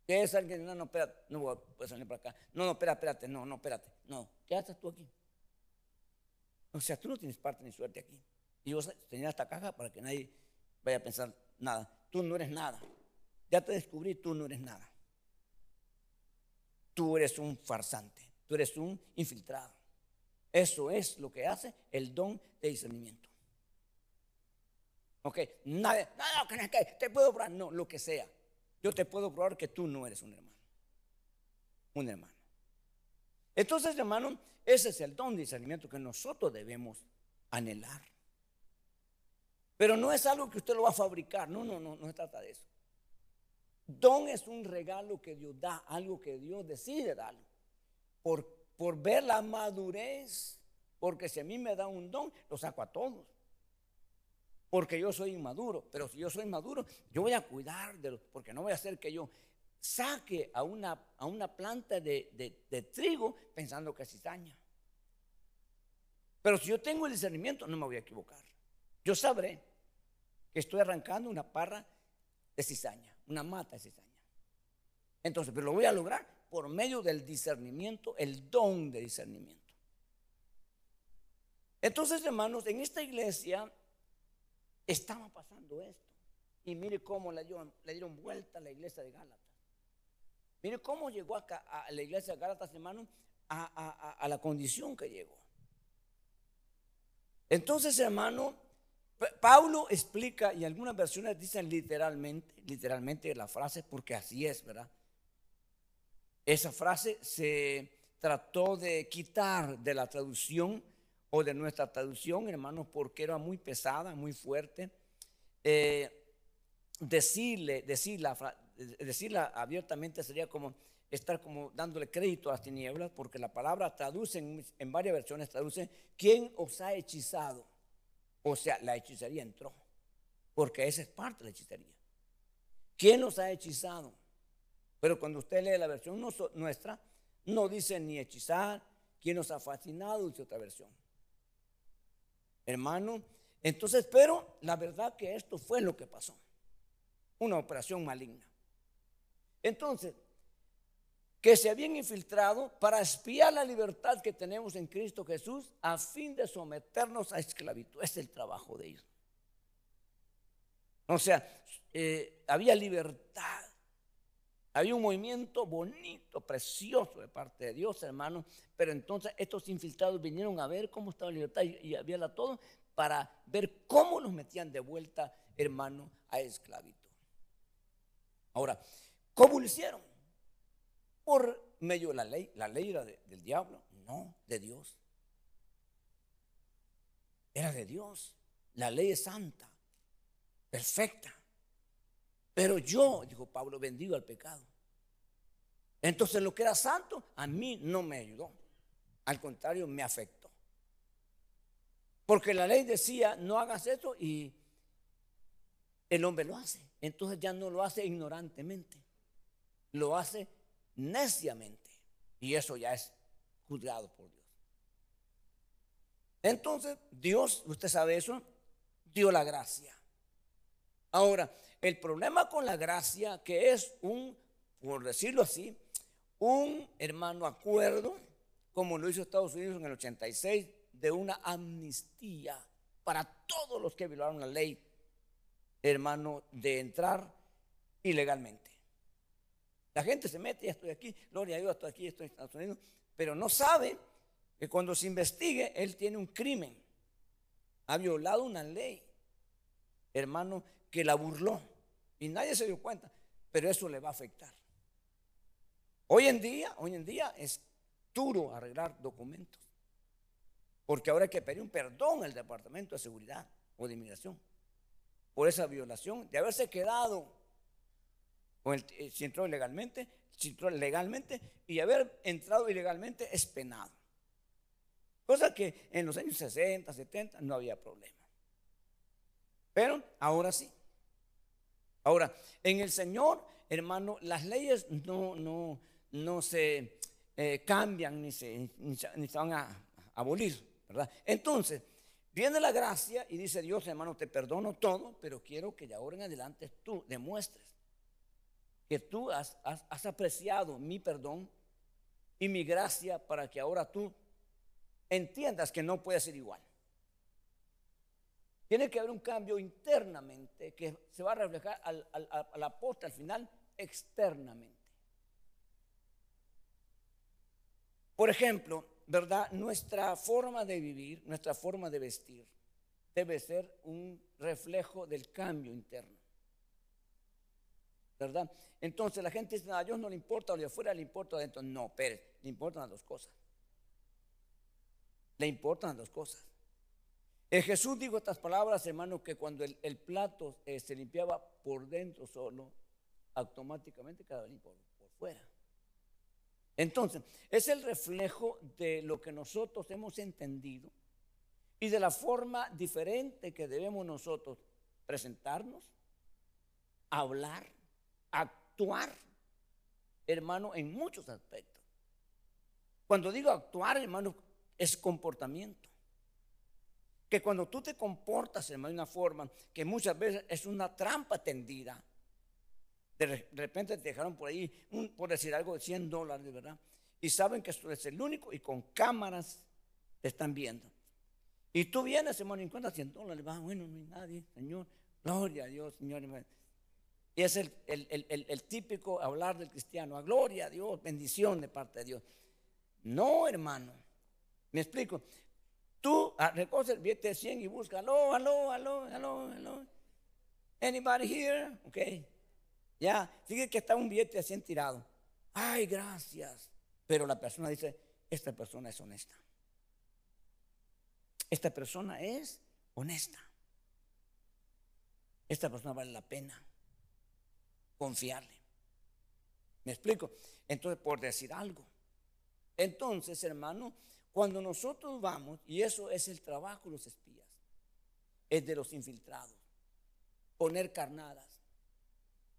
Es alguien, no, no, espérate, no voy a salir para acá. No, no, espérate, espérate, no, no, espérate. No, ¿qué haces tú aquí? O sea, tú no tienes parte ni suerte aquí. Y yo tenía esta caja para que nadie vaya a pensar nada. Tú no eres nada. Ya te descubrí, tú no eres nada. Tú eres un farsante, tú eres un infiltrado. Eso es lo que hace el don de discernimiento. Ok, nada, no, no, que te puedo probar, no, lo que sea. Yo te puedo probar que tú no eres un hermano. Un hermano. Entonces, hermano, ese es el don de discernimiento que nosotros debemos anhelar. Pero no es algo que usted lo va a fabricar, no, no, no, no se trata de eso. Don es un regalo que Dios da, algo que Dios decide dar. Por, por ver la madurez, porque si a mí me da un don, lo saco a todos. Porque yo soy inmaduro, pero si yo soy maduro, yo voy a cuidar de los, porque no voy a hacer que yo saque a una, a una planta de, de trigo pensando que es cizaña. Pero si yo tengo el discernimiento, no me voy a equivocar. Yo sabré que estoy arrancando una parra de cizaña, una mata de cizaña. Entonces, pero lo voy a lograr por medio del discernimiento, el don de discernimiento. Entonces, hermanos, en esta iglesia estaba pasando esto. Y mire cómo le dieron, le dieron vuelta a la iglesia de Gálatas. Mire cómo llegó acá a la iglesia de Gálatas, hermanos, a, a la condición que llegó. Entonces, hermano, Pablo explica, y algunas versiones dicen literalmente, literalmente la frase, porque así es, ¿verdad? Esa frase se trató de quitar de la traducción o de nuestra traducción, hermanos, porque era muy pesada, muy fuerte. Eh, decirle, decirla, decirla abiertamente sería como estar como dándole crédito a las tinieblas, porque la palabra traduce en, en varias versiones, traduce, ¿quién os ha hechizado? O sea, la hechicería entró, porque esa es parte de la hechicería. ¿Quién nos ha hechizado? Pero cuando usted lee la versión nuestra, no dice ni hechizar, ¿quién nos ha fascinado? Dice otra versión. Hermano, entonces, pero la verdad que esto fue lo que pasó. Una operación maligna. Entonces, que se habían infiltrado para espiar la libertad que tenemos en Cristo Jesús a fin de someternos a esclavitud. Es el trabajo de ellos. O sea, eh, había libertad. Había un movimiento bonito, precioso de parte de Dios, hermano. Pero entonces estos infiltrados vinieron a ver cómo estaba la libertad y, había todo para ver cómo nos metían de vuelta, hermano, a esclavitud. Ahora, ¿cómo lo hicieron? por medio de la ley. ¿La ley era del diablo? No, de Dios. Era de Dios. La ley es santa, perfecta. Pero yo, dijo Pablo, bendigo al pecado. Entonces lo que era santo a mí no me ayudó. Al contrario, me afectó. Porque la ley decía, no hagas esto y el hombre lo hace. Entonces ya no lo hace ignorantemente. Lo hace neciamente. Y eso ya es juzgado por Dios. Entonces, Dios, usted sabe eso, dio la gracia. Ahora, el problema con la gracia, que es un, por decirlo así, un hermano acuerdo, como lo hizo Estados Unidos en el 86, de una amnistía para todos los que violaron la ley, hermano, de entrar ilegalmente. La gente se mete, ya estoy aquí, gloria a Dios, estoy aquí, estoy en Estados Unidos, pero no sabe que cuando se investigue, él tiene un crimen. Ha violado una ley, hermano, que la burló. Y nadie se dio cuenta, pero eso le va a afectar. Hoy en día, hoy en día es duro arreglar documentos. Porque ahora hay que pedir un perdón al Departamento de Seguridad o de Inmigración por esa violación de haberse quedado eh, si entró ilegalmente, si entró legalmente y haber entrado ilegalmente es penado. Cosa que en los años 60, 70 no había problema. Pero ahora sí. Ahora, en el Señor, hermano, las leyes no, no, no se eh, cambian ni se, ni se, van a abolir, ¿verdad? Entonces, viene la gracia y dice Dios, hermano, te perdono todo, pero quiero que de ahora en adelante tú demuestres que tú has, apreciado mi perdón y mi gracia para que ahora tú entiendas que no puede ser igual. Tiene que haber un cambio internamente que se va a reflejar a la posta al final externamente. Por ejemplo, ¿verdad? Nuestra forma de vivir, nuestra forma de vestir, debe ser un reflejo del cambio interno. ¿verdad? Entonces la gente dice, a Dios no le importa, lo de afuera le importa adentro. No, Pérez, le importan las dos cosas. Le importan las dos cosas. El Jesús dijo estas palabras, hermano, que cuando el, plato eh, se limpiaba por dentro solo, automáticamente quedaba limpio por fuera. Entonces, es el reflejo de lo que nosotros hemos entendido y de la forma diferente que debemos nosotros presentarnos, hablar, actuar, hermano, en muchos aspectos. Cuando digo actuar, hermano, es comportamiento. Que cuando tú te comportas, hermano, de una forma que muchas veces es una trampa tendida, de repente te dejaron por ahí, por decir algo, de 100 dólares, ¿verdad? Y saben que esto es el único y con cámaras te están viendo. Y tú vienes, hermano, y encuentras 100 dólares, va, bueno, no hay nadie, Señor, gloria a Dios, Señor. Y es el, el, típico hablar del cristiano, a gloria a Dios, bendición de parte de Dios. No, hermano, me explico. Tú ah, recoges el billete de 100 y busca, aló, aló, aló, aló, aló. Anybody here? Ok. Ya, fíjate que está un billete de 100 tirado. Ay, gracias. Pero la persona dice, esta persona es honesta. Esta persona es honesta. Esta persona vale la pena confiarle. ¿Me explico? Entonces, por decir algo. Entonces, hermano, cuando nosotros vamos, y eso es el trabajo de los espías, es de los infiltrados, poner carnadas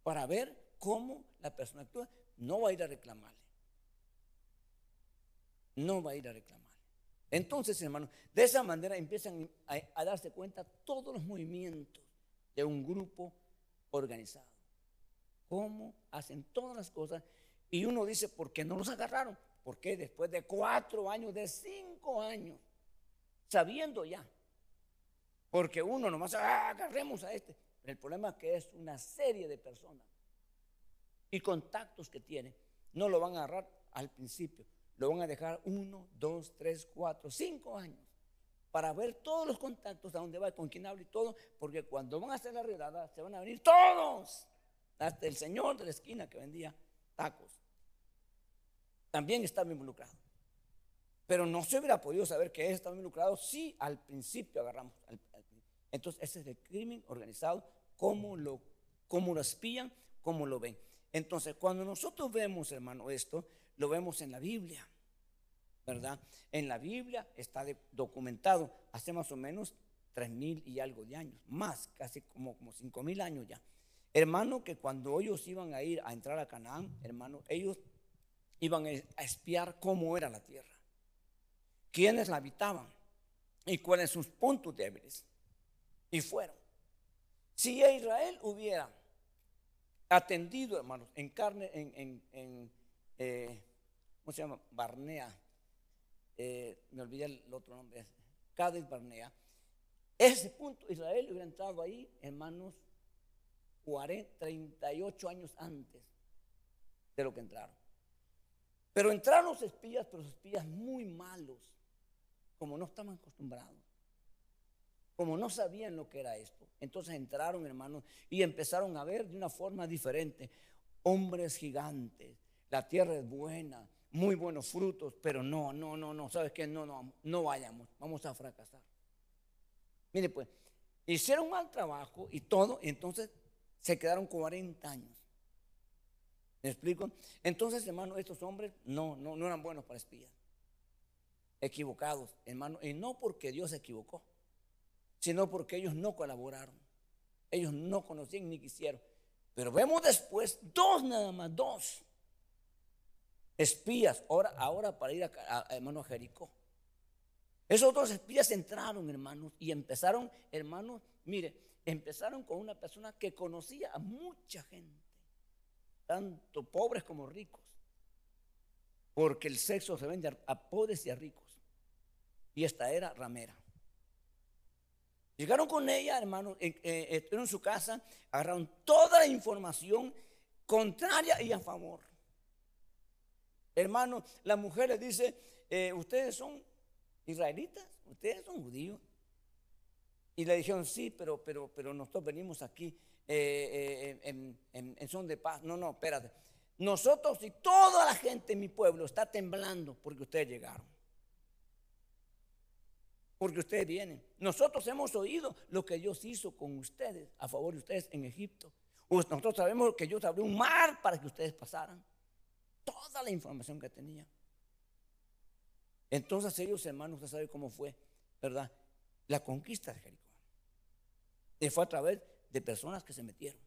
para ver cómo la persona actúa, no va a ir a reclamarle. No va a ir a reclamarle. Entonces, hermano, de esa manera empiezan a, darse cuenta todos los movimientos de un grupo organizado. Cómo hacen todas las cosas. Y uno dice, ¿por qué no los agarraron? Porque después de cuatro años, de cinco años, sabiendo ya. Porque uno nomás, ah, agarremos a este. El problema es que es una serie de personas y contactos que tiene. No lo van a agarrar al principio. Lo van a dejar uno, dos, tres, cuatro, cinco años para ver todos los contactos, a dónde va, con quién habla y todo, porque cuando van a hacer la redada se van a venir todos, hasta el señor de la esquina que vendía tacos. También estaba involucrado. Pero no se hubiera podido saber que él estaba involucrado si al principio agarramos. entonces, ese es el crimen organizado, cómo lo, cómo lo espían, cómo lo ven. Entonces, cuando nosotros vemos, hermano, esto, lo vemos en la Biblia, ¿verdad? En la Biblia está documentado hace más o menos tres mil y algo de años, más, casi como, como cinco mil años ya. Hermano, que cuando ellos iban a ir a entrar a Canaán, hermano, ellos iban a espiar cómo era la tierra, quiénes la habitaban y cuáles sus puntos débiles. Y fueron. Si Israel hubiera atendido, hermanos, en carne, en, en, eh, ¿cómo se llama? Barnea, eh, me olvidé el otro nombre, Cádiz Barnea. Ese punto, Israel hubiera entrado ahí, hermanos, 40, 38 años antes de lo que entraron. Pero entraron los espías, pero los espías muy malos, como no estaban acostumbrados, como no sabían lo que era esto. Entonces entraron, hermanos, y empezaron a ver de una forma diferente hombres gigantes. La tierra es buena, muy buenos frutos, pero no, no, no, no, ¿sabes qué? No, no, no vayamos, vamos a fracasar. Mire, pues, hicieron mal trabajo y todo, y entonces se quedaron 40 años. ¿Me explico? Entonces, hermano, estos hombres no, no, no eran buenos para espías. Equivocados, hermano. Y no porque Dios se equivocó, sino porque ellos no colaboraron. Ellos no conocían ni quisieron. Pero vemos después dos nada más, dos espías, ahora, ahora para ir a, a Jericó. Esos dos espías entraron, hermanos, y empezaron, hermanos, mire, empezaron con una persona que conocía a mucha gente tanto pobres como ricos, porque el sexo se vende a pobres y a ricos. Y esta era ramera. Llegaron con ella, hermano, eh, en su casa, agarraron toda la información contraria y a favor. Hermano, la mujer le dice, eh, ustedes son israelitas, ustedes son judíos. Y le dijeron, sí, pero, pero, pero nosotros venimos aquí eh, eh, en, son de paz. No, no, espérate. Nosotros y toda la gente en mi pueblo está temblando porque ustedes llegaron. porque ustedes vienen. Nosotros hemos oído lo que Dios hizo con ustedes, a favor de ustedes en Egipto. Nosotros sabemos que Dios abrió un mar para que ustedes pasaran. Toda la información que tenía. Entonces ellos, hermanos, usted sabe cómo fue, ¿verdad? La conquista de Jericó. Y fue a través de personas que se metieron.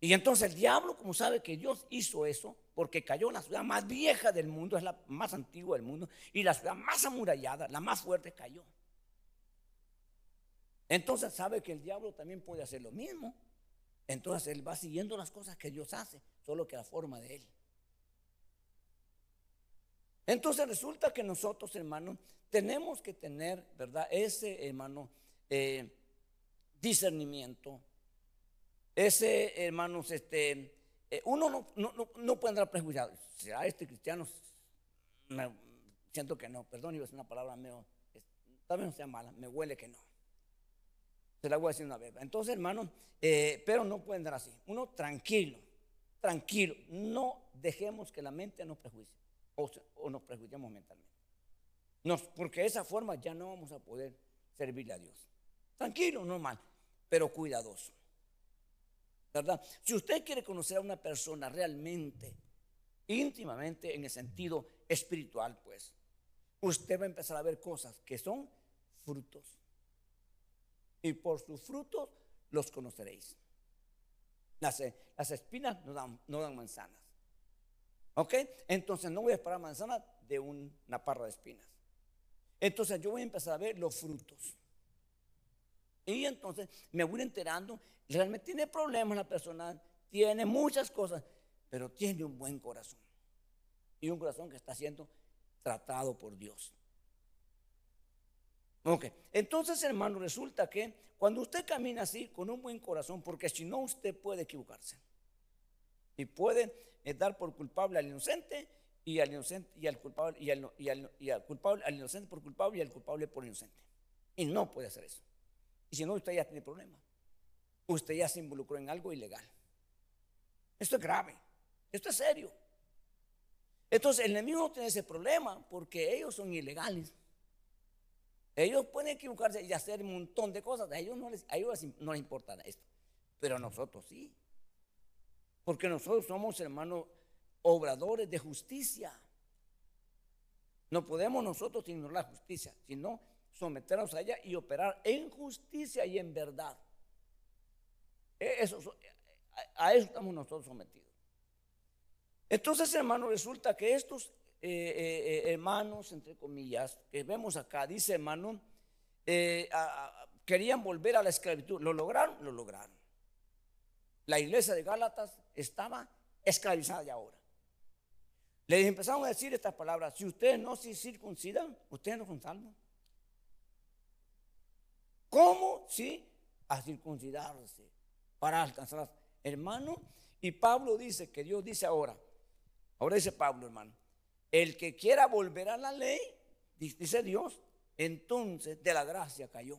Y entonces el diablo, como sabe que Dios hizo eso, porque cayó en la ciudad más vieja del mundo, es la más antigua del mundo, y la ciudad más amurallada, la más fuerte, cayó. Entonces sabe que el diablo también puede hacer lo mismo. Entonces él va siguiendo las cosas que Dios hace, solo que la forma de él. Entonces resulta que nosotros, hermanos, tenemos que tener, ¿verdad? Ese, hermano, eh, discernimiento ese, hermanos, este, eh, uno no, no, no, puede andar prejuiciado. ¿Será este cristiano? siento que no, perdón, iba a una palabra medio, tal vez no sea mala, me huele que no. Se la voy a decir una vez. Entonces, hermano, eh, pero no puede andar así. Uno tranquilo, tranquilo. No dejemos que la mente nos prejuicie o, o nos prejuiciemos mentalmente. Porque de esa forma ya no vamos a poder servirle a Dios. Tranquilo, normal, pero cuidadoso. ¿verdad? Si usted quiere conocer a una persona realmente, íntimamente, en el sentido espiritual, pues, usted va a empezar a ver cosas que son frutos. Y por sus frutos los conoceréis. Las, las espinas no dan, no dan manzanas. ¿Ok? Entonces no voy a esperar manzanas de una parra de espinas. Entonces yo voy a empezar a ver los frutos. Y entonces me voy enterando realmente tiene problemas la persona, tiene muchas cosas, pero tiene un buen corazón. Y un corazón que está siendo tratado por Dios. Ok, entonces hermano, resulta que cuando usted camina así con un buen corazón, porque si no usted puede equivocarse y puede eh, dar por culpable al inocente y al inocente y al culpable y al, culpable al inocente por culpable y al culpable por inocente. Y no puede hacer eso. Y si no, usted ya tiene problemas usted ya se involucró en algo ilegal. Esto es grave, esto es serio. Entonces el enemigo no tiene ese problema porque ellos son ilegales. Ellos pueden equivocarse y hacer un montón de cosas. A ellos no les, a ellos no les importa esto. Pero a nosotros sí. Porque nosotros somos hermanos obradores de justicia. No podemos nosotros ignorar la justicia, sino someternos a ella y operar en justicia y en verdad. Eh, eso, a eso estamos nosotros sometidos. Entonces, hermano, resulta que estos eh, eh, hermanos, entre comillas, que vemos acá, dice hermano, querían volver a la esclavitud. ¿Lo lograron? Lo lograron. La iglesia de Gálatas estaba esclavizada ya ahora. Les empezaron a decir estas palabras, si ustedes no se circuncidan, ustedes no son salvos. ¿Cómo? Sí, a circuncidarse para alcanzar hermano. Y Pablo dice que Dios dice ahora, ahora dice Pablo, hermano, el que quiera volver a la ley, dice Dios, entonces de la gracia cayó.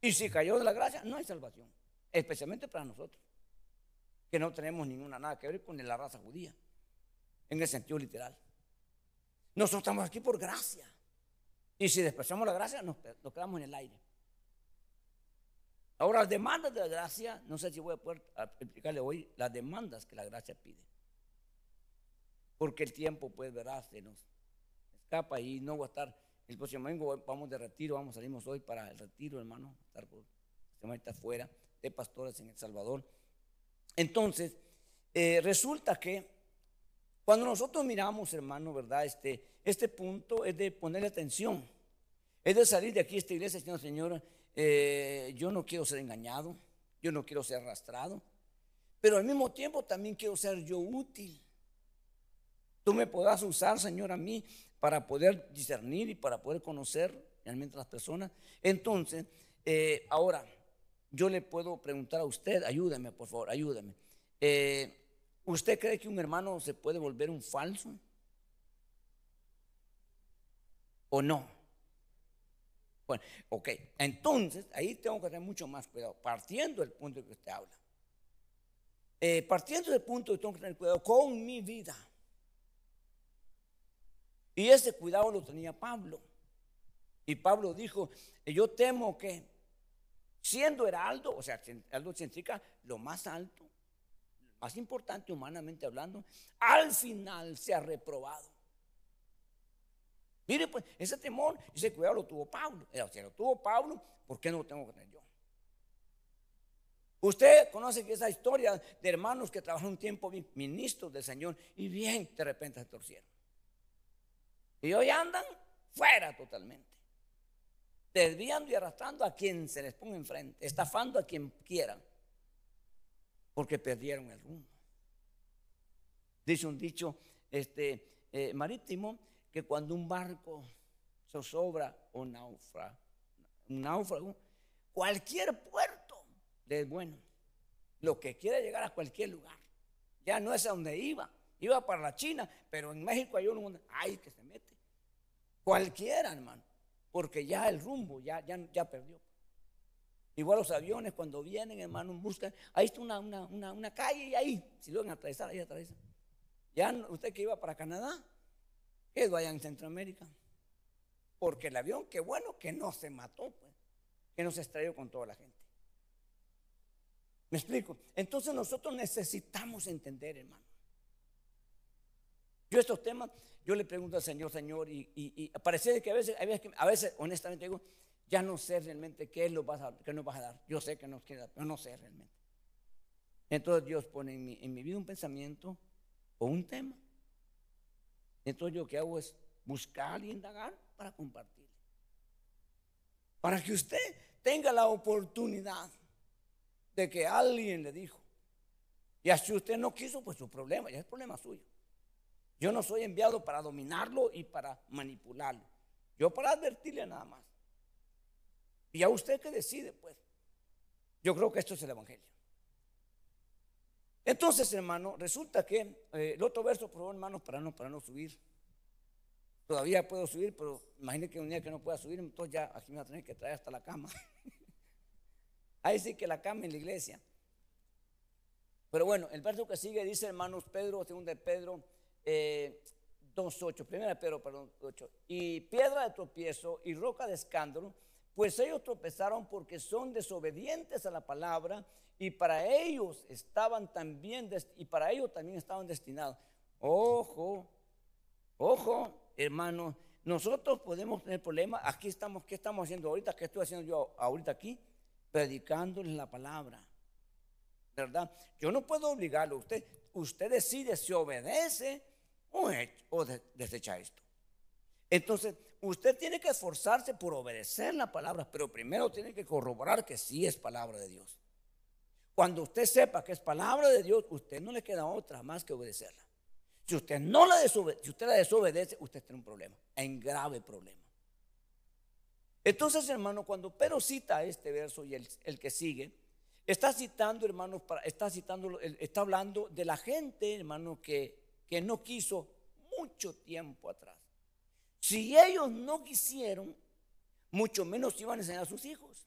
Y si cayó de la gracia, no hay salvación, especialmente para nosotros, que no tenemos ninguna nada que ver con la raza judía, en el sentido literal. Nosotros estamos aquí por gracia. Y si despreciamos la gracia, nos quedamos en el aire. Ahora, las demandas de la gracia, no sé si voy a poder explicarle hoy las demandas que la gracia pide. Porque el tiempo, pues, verás, se nos escapa y no va a estar. El próximo domingo vamos de retiro, vamos, salimos hoy para el retiro, hermano, estar por semana fuera de pastores en El Salvador. Entonces, eh, resulta que cuando nosotros miramos, hermano, ¿verdad? Este, este punto es de ponerle atención, es de salir de aquí esta iglesia, Señor, Señora eh, yo no quiero ser engañado, yo no quiero ser arrastrado, pero al mismo tiempo también quiero ser yo útil. Tú me podrás usar, Señor, a mí para poder discernir y para poder conocer realmente a las personas. Entonces, eh, ahora, yo le puedo preguntar a usted, ayúdame, por favor, ayúdame. Eh, ¿Usted cree que un hermano se puede volver un falso? ¿O no? Bueno, ok, entonces ahí tengo que tener mucho más cuidado, partiendo del punto que usted habla. Eh, partiendo del punto que tengo que tener cuidado con mi vida. Y ese cuidado lo tenía Pablo. Y Pablo dijo, yo temo que siendo heraldo, o sea, heraldo significa lo más alto, más importante humanamente hablando, al final se ha reprobado. Mire, pues, ese temor, ese cuidado lo tuvo Pablo. Si lo tuvo Pablo, ¿por qué no lo tengo que tener yo? Usted conoce que esa historia de hermanos que trabajaron un tiempo ministros del Señor y bien de repente se torcieron. Y hoy andan fuera totalmente. Desviando y arrastrando a quien se les ponga enfrente, estafando a quien quieran, porque perdieron el rumbo. Dice un dicho este, eh, marítimo que cuando un barco zozobra o naufraga, un náufrago, cualquier puerto es bueno. Lo que quiere llegar a cualquier lugar. Ya no es a donde iba. Iba para la China, pero en México hay uno, ay, que se mete. Cualquiera, hermano. Porque ya el rumbo, ya, ya, ya perdió. Igual los aviones cuando vienen, hermano, buscan. Ahí está una, una, una, calle y ahí, si lo van a atravesar, ahí atraviesan. Ya usted que iba para Canadá, que vaya en Centroamérica. Porque el avión, qué bueno que no se mató, pues, que no se estrelló con toda la gente. ¿Me explico? Entonces nosotros necesitamos entender, hermano. Yo estos temas, yo le pregunto al Señor, Señor, y, parece que a veces, a veces, honestamente digo, ya no sé realmente qué, lo vas a, qué nos vas a dar. Yo sé que nos queda, pero no sé realmente. Entonces Dios pone en mi, vida un pensamiento o un tema. Entonces yo lo que hago es buscar y indagar para compartir. Para que usted tenga la oportunidad de que alguien le dijo. Y si usted no quiso, pues su problema, ya es problema suyo. Yo no soy enviado para dominarlo y para manipularlo. Yo para advertirle nada más. Y a usted que decide, pues. Yo creo que esto es el Evangelio. Entonces, hermano, resulta que eh, el otro verso, por favor, hermano, para no, para no subir. Todavía puedo subir, pero imagínese que un día que no pueda subir, entonces ya aquí me va a tener que traer hasta la cama. <laughs> Ahí sí que la cama en la iglesia. Pero bueno, el verso que sigue dice, hermanos, Pedro, segundo de Pedro eh, 2.8, primera Pedro, perdón, 8. Y piedra de tropiezo y roca de escándalo, pues ellos tropezaron porque son desobedientes a la palabra y para ellos estaban también, y para ellos también estaban destinados. Ojo, ojo, hermano, nosotros podemos tener problemas. Aquí estamos, ¿qué estamos haciendo ahorita? ¿Qué estoy haciendo yo ahorita aquí? predicándoles la palabra. ¿Verdad? Yo no puedo obligarlo. Usted, usted decide si obedece o, o desecha esto. Entonces, usted tiene que esforzarse por obedecer la palabra, pero primero tiene que corroborar que sí es palabra de Dios. Cuando usted sepa que es palabra de Dios, usted no le queda otra más que obedecerla. Si usted no la desobedece, si usted la desobedece, usted tiene un problema, un grave problema. Entonces, hermano, cuando Pedro cita este verso y el, que sigue, está citando, hermano, está citando, está hablando de la gente, hermano, que no quiso mucho tiempo atrás. Si ellos no quisieron, mucho menos iban a enseñar a sus hijos.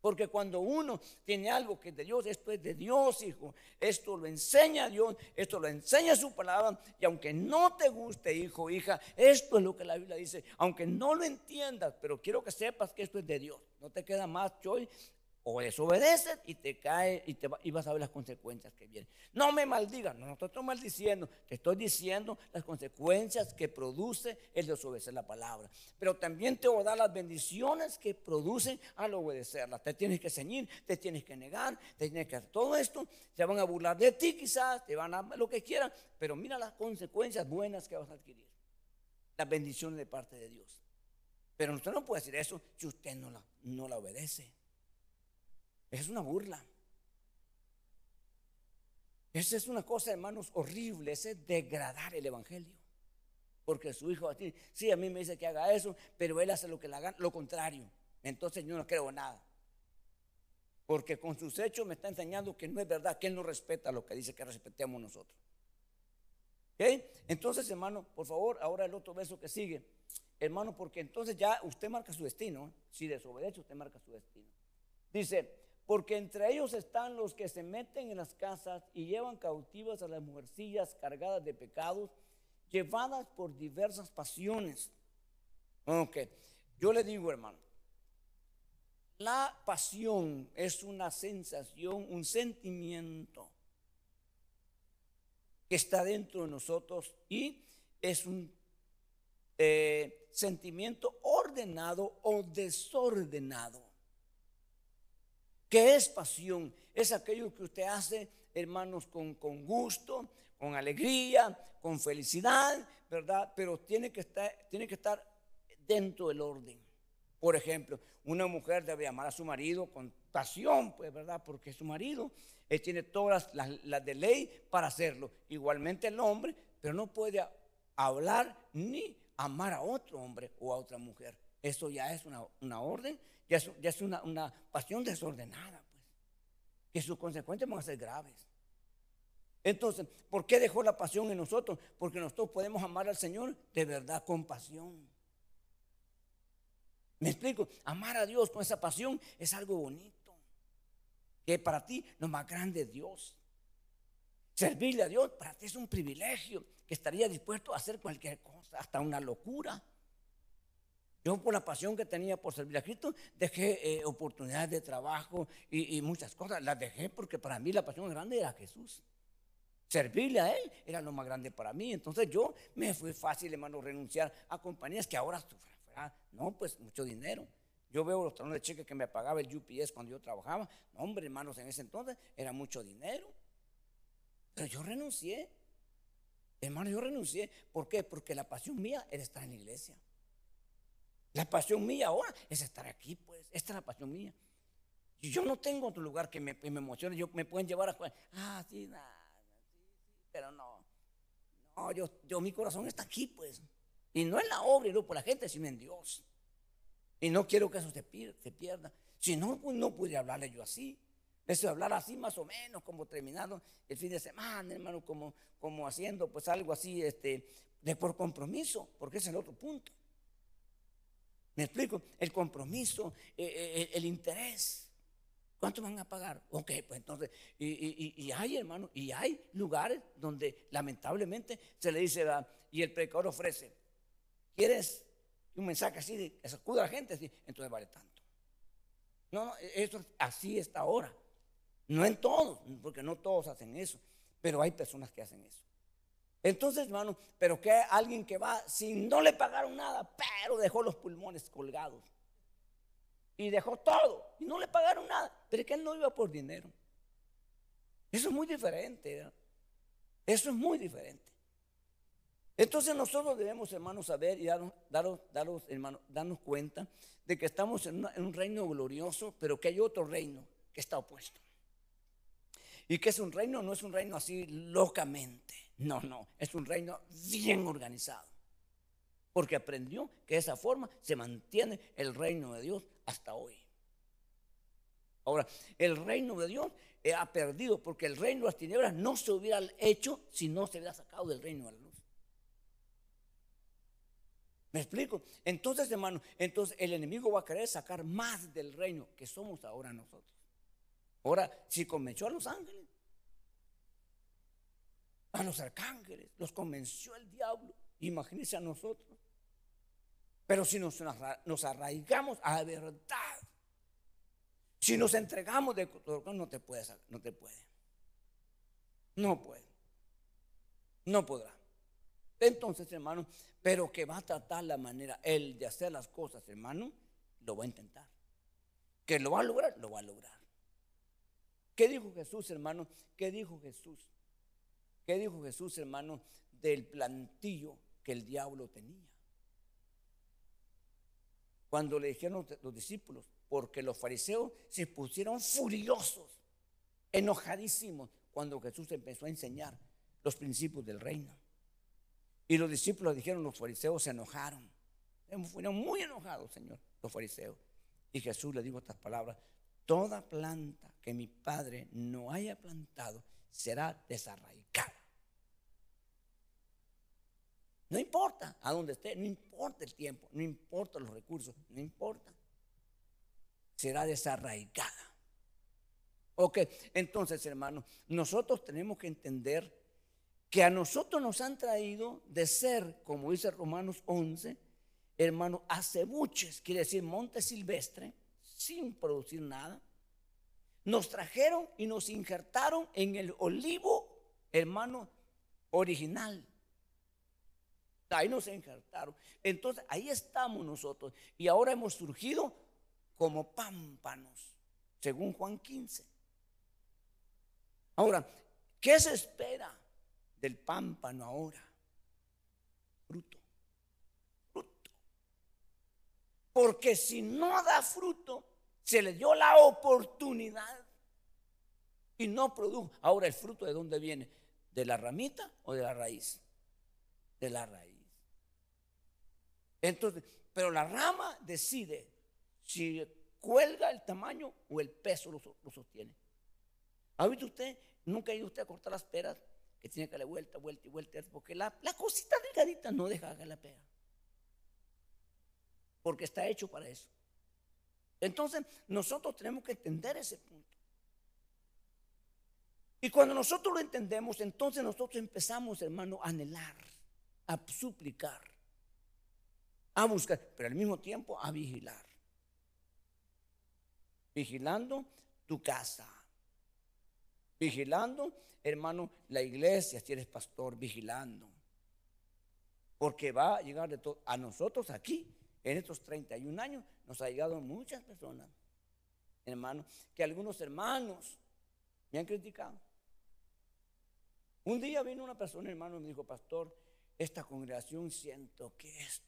Porque cuando uno tiene algo que es de Dios, esto es de Dios, hijo. Esto lo enseña Dios, esto lo enseña su palabra. Y aunque no te guste, hijo, hija, esto es lo que la Biblia dice. Aunque no lo entiendas, pero quiero que sepas que esto es de Dios. No te queda más choice o desobedeces y te cae y, te vas a ver las consecuencias que vienen. No me maldigas, no, no te estoy maldiciendo, te estoy diciendo las consecuencias que produce el desobedecer la palabra. Pero también te voy a dar las bendiciones que producen al obedecerla. Te tienes que ceñir, te tienes que negar, te tienes que hacer todo esto. Te van a burlar de ti quizás, te van a lo que quieran, pero mira las consecuencias buenas que vas a adquirir. Las bendiciones de parte de Dios. Pero usted no puede decir eso si usted no la, no la obedece. Es una burla. Esa es una cosa, hermanos, horrible. Ese es degradar el Evangelio. Porque su hijo sí, a mí me dice que haga eso, pero él hace lo que le haga, lo contrario. Entonces yo no creo nada. Porque con sus hechos me está enseñando que no es verdad, que él no respeta lo que dice que respetemos nosotros. ¿Ok? Entonces, hermano, por favor, ahora el otro verso que sigue. Hermano, porque entonces ya usted marca su destino. Si desobedece, usted marca su destino. Dice, porque entre ellos están los que se meten en las casas y llevan cautivas a las mujercillas cargadas de pecados llevadas por diversas pasiones. Ok, yo le digo, hermano, la pasión es una sensación, un sentimiento que está dentro de nosotros y es un eh, sentimiento ordenado o desordenado. ¿Qué es pasión? Es aquello que usted hace, hermanos, con, con gusto, con alegría, con felicidad, ¿verdad? Pero tiene que estar, tiene que estar dentro del orden. Por ejemplo, una mujer debe amar a su marido con pasión, pues, ¿verdad? Porque su marido él tiene todas las, de ley para hacerlo. Igualmente el hombre, pero no puede hablar ni amar a otro hombre o a otra mujer. Eso ya es una, orden, ya es, una, una, pasión desordenada, pues, que sus consecuencias van a ser graves. Entonces, ¿por qué dejó la pasión en nosotros? Porque nosotros podemos amar al Señor de verdad con pasión. ¿Me explico? Amar a Dios con esa pasión es algo bonito. Que para ti lo más grande es Dios. Servirle a Dios para ti es un privilegio que estaría dispuesto a hacer cualquier cosa, hasta una locura. Yo por la pasión que tenía por servir a Cristo, dejé eh, oportunidades de trabajo y, muchas cosas. Las dejé porque para mí la pasión grande era Jesús. Servirle a Él era lo más grande para mí. Entonces yo me fue fácil, hermano, renunciar a compañías que ahora sufren no, pues mucho dinero. Yo veo los talones de cheque que me pagaba el UPS cuando yo trabajaba. No, hombre, hermanos, en ese entonces era mucho dinero. Pero yo renuncié. Hermano, yo renuncié. ¿Por qué? Porque la pasión mía era estar en la iglesia. La pasión mía ahora es estar aquí, pues. Esta es la pasión mía. Yo no tengo otro lugar que me, emocione. Yo, me pueden llevar a. Ah, sí, nada, pero no. No, yo, yo, mi corazón está aquí, pues. Y no en la obra y no por la gente, sino en Dios. Y no quiero que eso se pierda. Si no, pues no pude hablarle yo así. Eso hablar así más o menos, como terminado el fin de semana, hermano, como, como haciendo pues algo así, este, de por compromiso, porque es el otro punto. ¿Me explico? El compromiso, eh, eh, el, interés. ¿Cuánto van a pagar? Ok, pues entonces, y, hay, hermano, y hay lugares donde lamentablemente se le dice, y el predicador ofrece ¿Quieres un mensaje así de que sacuda a la gente? entonces vale tanto. No, no, eso así está ahora. No en todos, porque no todos hacen eso, pero hay personas que hacen eso. Entonces, hermano, pero que alguien que va sin no le pagaron nada, pero dejó los pulmones colgados. Y dejó todo. Y no le pagaron nada. Pero es que él no iba por dinero. Eso es muy diferente. Eso es muy diferente. Entonces nosotros debemos, hermanos, saber y darnos, hermanos, darnos cuenta de que estamos en, un reino glorioso, pero que hay otro reino que está opuesto. Y que es un reino, no es un reino así locamente. No, no, es un reino bien organizado. Porque aprendió que de esa forma se mantiene el reino de Dios hasta hoy. Ahora, el reino de Dios ha perdido porque el reino de las tinieblas no se hubiera hecho si no se hubiera sacado del reino de la luz. ¿Me explico? Entonces, hermano, entonces el enemigo va a querer sacar más del reino que somos ahora nosotros. Ahora, si convenció a los ángeles, a los arcángeles, los convenció el diablo, imagínense a nosotros. Pero si nos, nos arraigamos a la verdad, si nos entregamos de no te puede, no te puede. No puede. No podrá. Entonces, hermano, pero que va a tratar la manera, él de hacer las cosas, hermano, lo va a intentar. Que lo va a lograr, lo va a lograr. ¿Qué dijo Jesús, hermano? ¿Qué dijo Jesús? ¿Qué dijo Jesús, hermano, del plantillo que el diablo tenía? Cuando le dijeron los discípulos, porque los fariseos se pusieron furiosos, enojadísimos, cuando Jesús empezó a enseñar los principios del reino. Y los discípulos dijeron, los fariseos se enojaron. Fueron muy enojados, Señor, los fariseos. Y Jesús le dijo estas palabras, toda planta que mi Padre no haya plantado será desarraigada. No importa a dónde esté, no importa el tiempo, no importa los recursos, no importa. Será desarraigada. Ok, entonces hermanos, nosotros tenemos que entender que a nosotros nos han traído de ser, como dice Romanos 11, hermano, acebuches, quiere decir monte silvestre, sin producir nada. Nos trajeron y nos injertaron en el olivo, hermano, original. Ahí nos injertaron. Entonces, ahí estamos nosotros. Y ahora hemos surgido como pámpanos, según Juan 15. Ahora, ¿qué se espera del pámpano ahora? Fruto. Fruto. Porque si no da fruto, se le dio la oportunidad y no produjo. Ahora, ¿el fruto de dónde viene? ¿De la ramita o de la raíz? De la raíz. Entonces, pero la rama decide si cuelga el tamaño o el peso lo, sostiene. ¿Ha visto usted? Nunca ha ido usted a cortar las peras que tiene que darle vuelta, vuelta y vuelta, porque la, la cosita delgadita no deja que la pega. Porque está hecho para eso. Entonces, nosotros tenemos que entender ese punto. Y cuando nosotros lo entendemos, entonces nosotros empezamos, hermano, a anhelar, a suplicar, a buscar, pero al mismo tiempo a vigilar vigilando tu casa, vigilando, hermano, la iglesia, si eres pastor, vigilando. Porque va a llegar de todo. A nosotros aquí, en estos 31 años, nos ha llegado muchas personas, hermano, que algunos hermanos me han criticado. Un día vino una persona, hermano, y me dijo, pastor, esta congregación siento que pastor.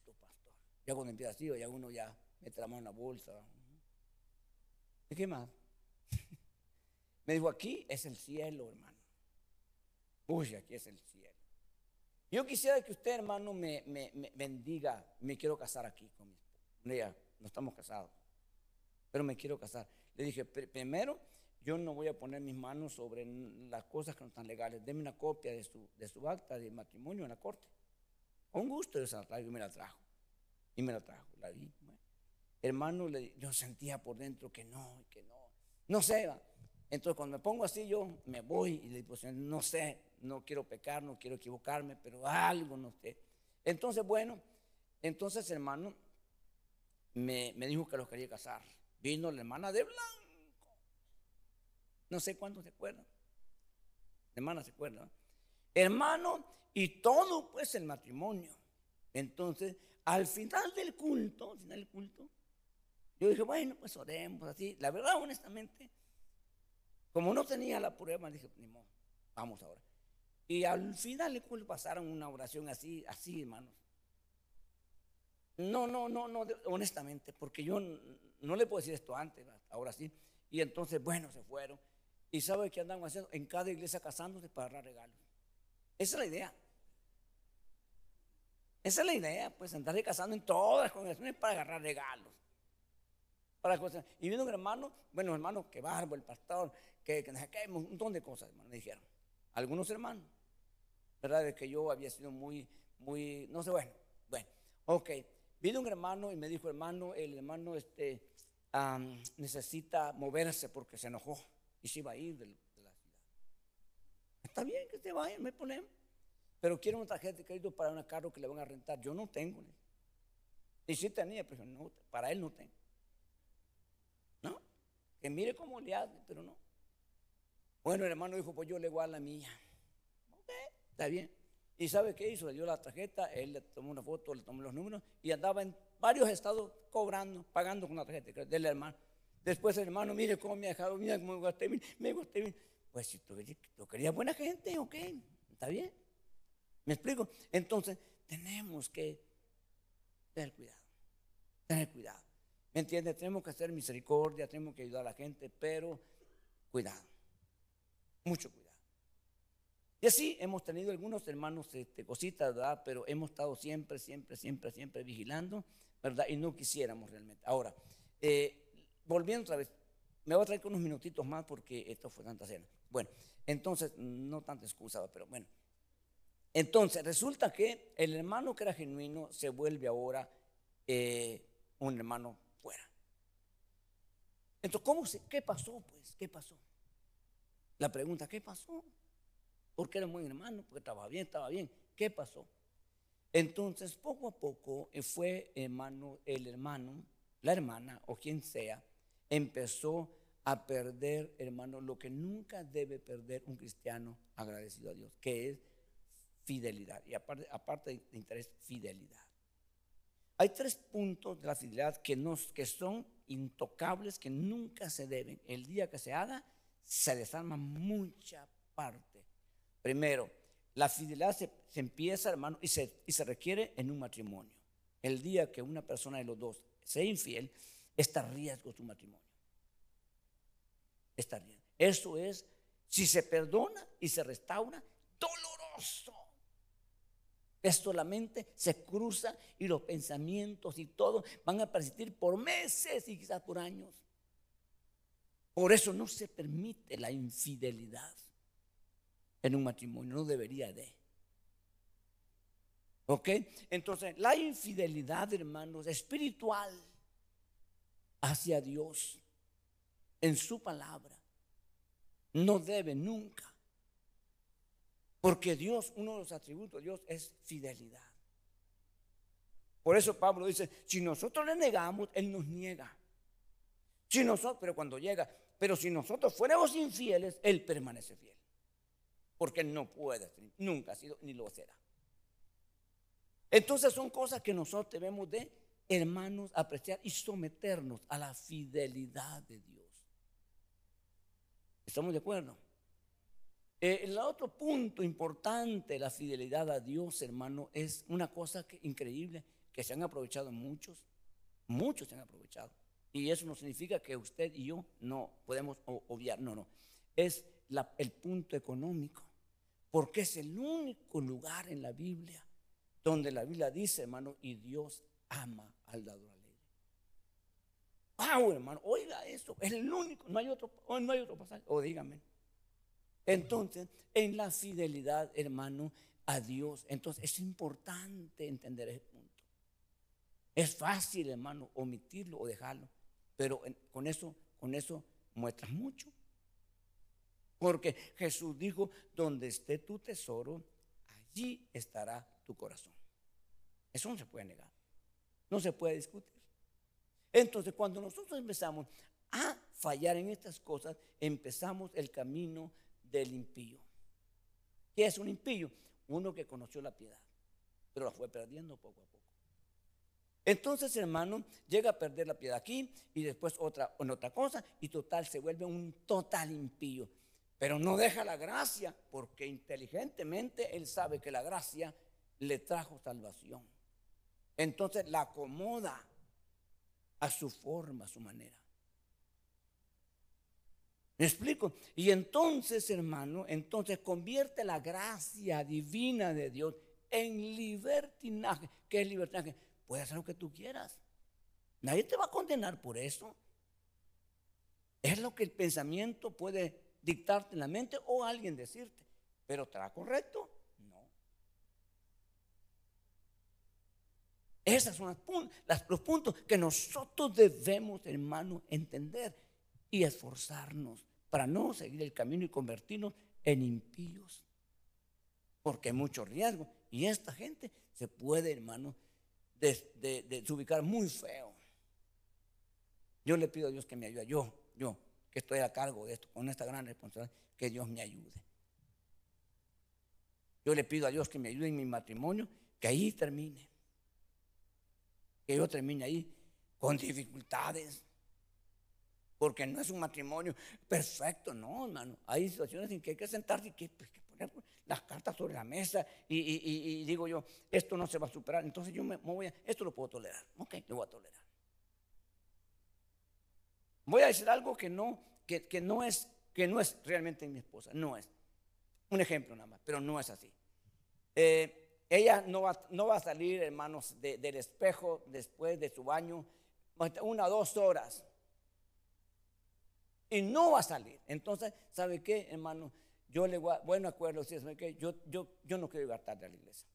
Ya cuando empieza así, ya uno ya mete la mano en la bolsa, ¿Y qué más? <laughs> Me dijo, aquí es el cielo, hermano. Uy, aquí es el cielo. Yo quisiera que usted, hermano, me, bendiga. Me quiero casar aquí con mi esposa. no estamos casados. Pero me quiero casar. Le dije, primero, yo no voy a poner mis manos sobre las cosas que no están legales. Deme una copia de su, de su acta de matrimonio en la corte. Con gusto yo se la traigo y me la trajo. Y me la trajo. La vi hermano, yo sentía por dentro que no, que no, no sé. Entonces cuando me pongo así yo me voy y le digo, no sé, no quiero pecar, no quiero equivocarme, pero algo no sé. Entonces, bueno, entonces hermano me, dijo que los quería casar. Vino la hermana de blanco. No sé cuántos se acuerdan. Hermana se acuerda. Hermano, y todo pues el matrimonio. Entonces, al final del culto, al final del culto, yo dije, bueno, pues oremos así. La verdad, honestamente, como no tenía la prueba, dije, ni modo, vamos ahora. Y al final le pasaron una oración así, así, hermanos. No, no, no, no, honestamente, porque yo no le puedo decir esto antes, ahora sí. Y entonces, bueno, se fueron. ¿Y sabe qué andan haciendo? En cada iglesia casándose para dar regalos. Esa es la idea. Esa es la idea, pues andarse casando en todas las congregaciones para agarrar regalos para cosas. Y vino un hermano, bueno, hermano, que barbo, el pastor, que, que, que un montón de cosas, hermano, me dijeron. Algunos hermanos, ¿verdad? De que yo había sido muy, muy, no sé, bueno, bueno, ok. Vino un hermano y me dijo, hermano, el hermano este, necesita moverse porque se enojó y se iba a ir de, la ciudad. Está bien que se vaya, me ponemos. Pero quiero una tarjeta de crédito para un carro que le van a rentar. Yo no tengo. Y sí tenía, pero no, para él no tengo. Que mire cómo le hace, pero no. Bueno, el hermano dijo, pues yo le voy a la mía. Ok, está bien. ¿Y sabe qué hizo? Le dio la tarjeta, él le tomó una foto, le tomó los números y andaba en varios estados cobrando, pagando con la tarjeta del hermano. Después el hermano, mire cómo me ha dejado, mira cómo me gasté me gasté. Pues si tú querías buena gente, ok, está bien. ¿Me explico? Entonces, tenemos que tener cuidado, tener cuidado. ¿Me entiendes? Tenemos que hacer misericordia, tenemos que ayudar a la gente, pero cuidado, mucho cuidado. Y así hemos tenido algunos hermanos este, cositas, ¿verdad? Pero hemos estado siempre, siempre, siempre, siempre vigilando, ¿verdad? Y no quisiéramos realmente. Ahora, eh, volviendo otra vez, me voy a traer unos minutitos más porque esto fue tanta cena. Bueno, entonces, no tanta excusa, pero bueno. Entonces, resulta que el hermano que era genuino se vuelve ahora eh, un hermano entonces, ¿cómo se, ¿qué pasó? Pues, ¿qué pasó? La pregunta, ¿qué pasó? porque era un buen hermano, porque estaba bien, estaba bien. ¿Qué pasó? Entonces, poco a poco eh, fue hermano, el hermano, la hermana o quien sea, empezó a perder, hermano, lo que nunca debe perder un cristiano agradecido a Dios, que es fidelidad. Y aparte, aparte de interés, fidelidad. Hay tres puntos de la fidelidad que, nos, que son intocables, que nunca se deben. El día que se haga, se desarma mucha parte. Primero, la fidelidad se, empieza, hermano, y se, y se requiere en un matrimonio. El día que una persona de los dos sea infiel, está riesgo su matrimonio. Está bien. Eso es, si se perdona y se restaura, doloroso. Esto la mente se cruza y los pensamientos y todo van a persistir por meses y quizás por años. Por eso no se permite la infidelidad en un matrimonio, no debería de. ¿Ok? Entonces, la infidelidad, hermanos, espiritual hacia Dios en su palabra no debe nunca. Porque Dios, uno de los atributos de Dios es fidelidad. Por eso Pablo dice, si nosotros le negamos, Él nos niega. Si nosotros, pero cuando llega, pero si nosotros fuéramos infieles, Él permanece fiel. Porque Él no puede, nunca ha sido ni lo será. Entonces son cosas que nosotros debemos de, hermanos, apreciar y someternos a la fidelidad de Dios. ¿Estamos de acuerdo? Eh, el otro punto importante la fidelidad a Dios, hermano, es una cosa increíble que se han aprovechado muchos, muchos se han aprovechado. Y eso no significa que usted y yo no podemos obviar, no, no. Es el punto económico, porque es el único lugar en la Biblia donde la Biblia dice, hermano, y Dios ama al dador alegre. Wow, hermano, oiga eso, es el único, no hay otro, no hay otro pasaje, o dígame. Entonces, en la fidelidad, hermano, a Dios, entonces es importante entender ese punto. Es fácil, hermano, omitirlo o dejarlo. Pero con eso, con eso muestras mucho. Porque Jesús dijo, donde esté tu tesoro, allí estará tu corazón. Eso no se puede negar. No se puede discutir. Entonces, cuando nosotros empezamos a fallar en estas cosas, empezamos el camino del impío. ¿Qué es un impío? Uno que conoció la piedad, pero la fue perdiendo poco a poco. Entonces, hermano, llega a perder la piedad aquí y después otra en otra cosa y total se vuelve un total impío. Pero no deja la gracia porque inteligentemente él sabe que la gracia le trajo salvación. Entonces la acomoda a su forma, a su manera. ¿Me explico? Y entonces, hermano, entonces convierte la gracia divina de Dios en libertinaje. ¿Qué es libertinaje? Puedes hacer lo que tú quieras. Nadie te va a condenar por eso. Es lo que el pensamiento puede dictarte en la mente o alguien decirte. Pero ¿estará correcto? No. Esos son los puntos que nosotros debemos, hermano, entender y esforzarnos para no seguir el camino y convertirnos en impíos. Porque hay mucho riesgo. Y esta gente se puede, hermano, desubicar muy feo. Yo le pido a Dios que me ayude. Yo, yo, que estoy a cargo de esto, con esta gran responsabilidad, que Dios me ayude. Yo le pido a Dios que me ayude en mi matrimonio, que ahí termine. Que yo termine ahí con dificultades porque no es un matrimonio perfecto, no, hermano. Hay situaciones en que hay que sentarse y que, pues, poner las cartas sobre la mesa y, digo yo, esto no se va a superar, entonces yo me, voy a, esto lo puedo tolerar, ok, lo voy a tolerar. Voy a decir algo que no, que, no, es, que no es realmente mi esposa, no es. Un ejemplo nada más, pero no es así. Eh, ella no va, no va a salir, hermanos, del espejo después de su baño, una o dos horas y no va a salir. Entonces, ¿sabe qué, hermano? Yo le voy a, bueno acuerdo, si ¿sabe qué? Yo, yo, yo no quiero llegar tarde a la iglesia.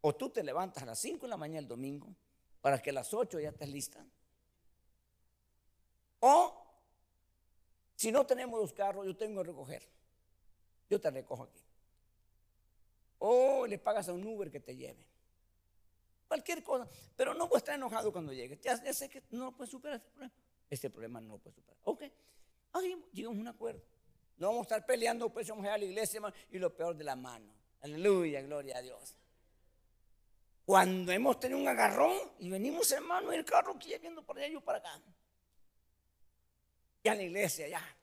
O tú te levantas a las 5 de la mañana el domingo para que a las 8 ya estés lista. O si no tenemos los carros, yo tengo que recoger. Yo te recojo aquí. O le pagas a un Uber que te lleve. Cualquier cosa. Pero no puedes estar enojado cuando llegue. Ya, sé que no puedes superar ese problema. Este problema no lo puedes superar. Ok. Ahí llegamos a un acuerdo. No vamos a estar peleando, pues vamos a ir a la iglesia y lo peor de la mano. Aleluya, gloria a Dios. Cuando hemos tenido un agarrón y venimos hermano en el carro aquí viendo por allá y para acá. Ya la iglesia, ya.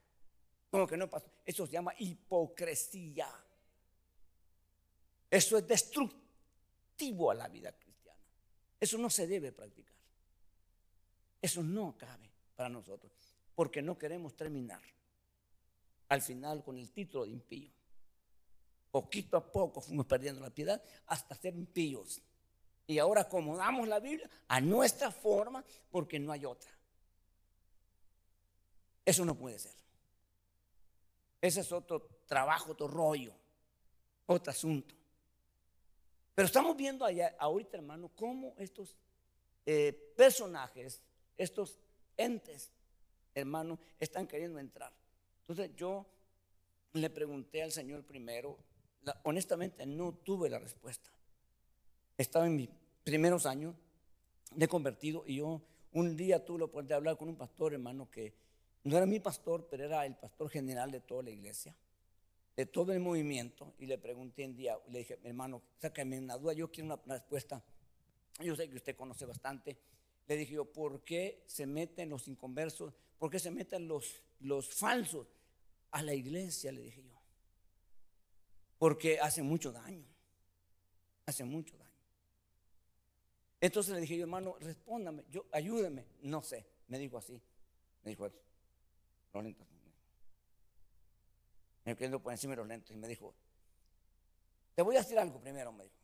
Como que no pasó. Eso se llama hipocresía. Eso es destructivo a la vida cristiana. Eso no se debe practicar. Eso no cabe para nosotros. Porque no queremos terminar al final con el título de impío. Poquito a poco fuimos perdiendo la piedad hasta ser impíos. Y ahora acomodamos la Biblia a nuestra forma porque no hay otra. Eso no puede ser. Ese es otro trabajo, otro rollo, otro asunto. Pero estamos viendo allá, ahorita, hermano, cómo estos eh, personajes, estos entes, hermano, están queriendo entrar. Entonces yo le pregunté al Señor primero, honestamente no tuve la respuesta. Estaba en mis primeros años de convertido y yo un día tuve la oportunidad de hablar con un pastor, hermano, que no era mi pastor, pero era el pastor general de toda la iglesia, de todo el movimiento. Y le pregunté un día, le dije, hermano, sácame una duda, yo quiero una respuesta. Yo sé que usted conoce bastante. Le dije yo, ¿por qué se meten los inconversos? ¿Por qué se meten los, los falsos a la iglesia? Le dije yo. Porque hace mucho daño. Hace mucho daño. Entonces le dije yo, hermano, respóndame, yo, ayúdeme. No sé, me dijo así. Me dijo, los lentes. Me quedó por encima de los lentes y me dijo, te voy a decir algo primero, me dijo.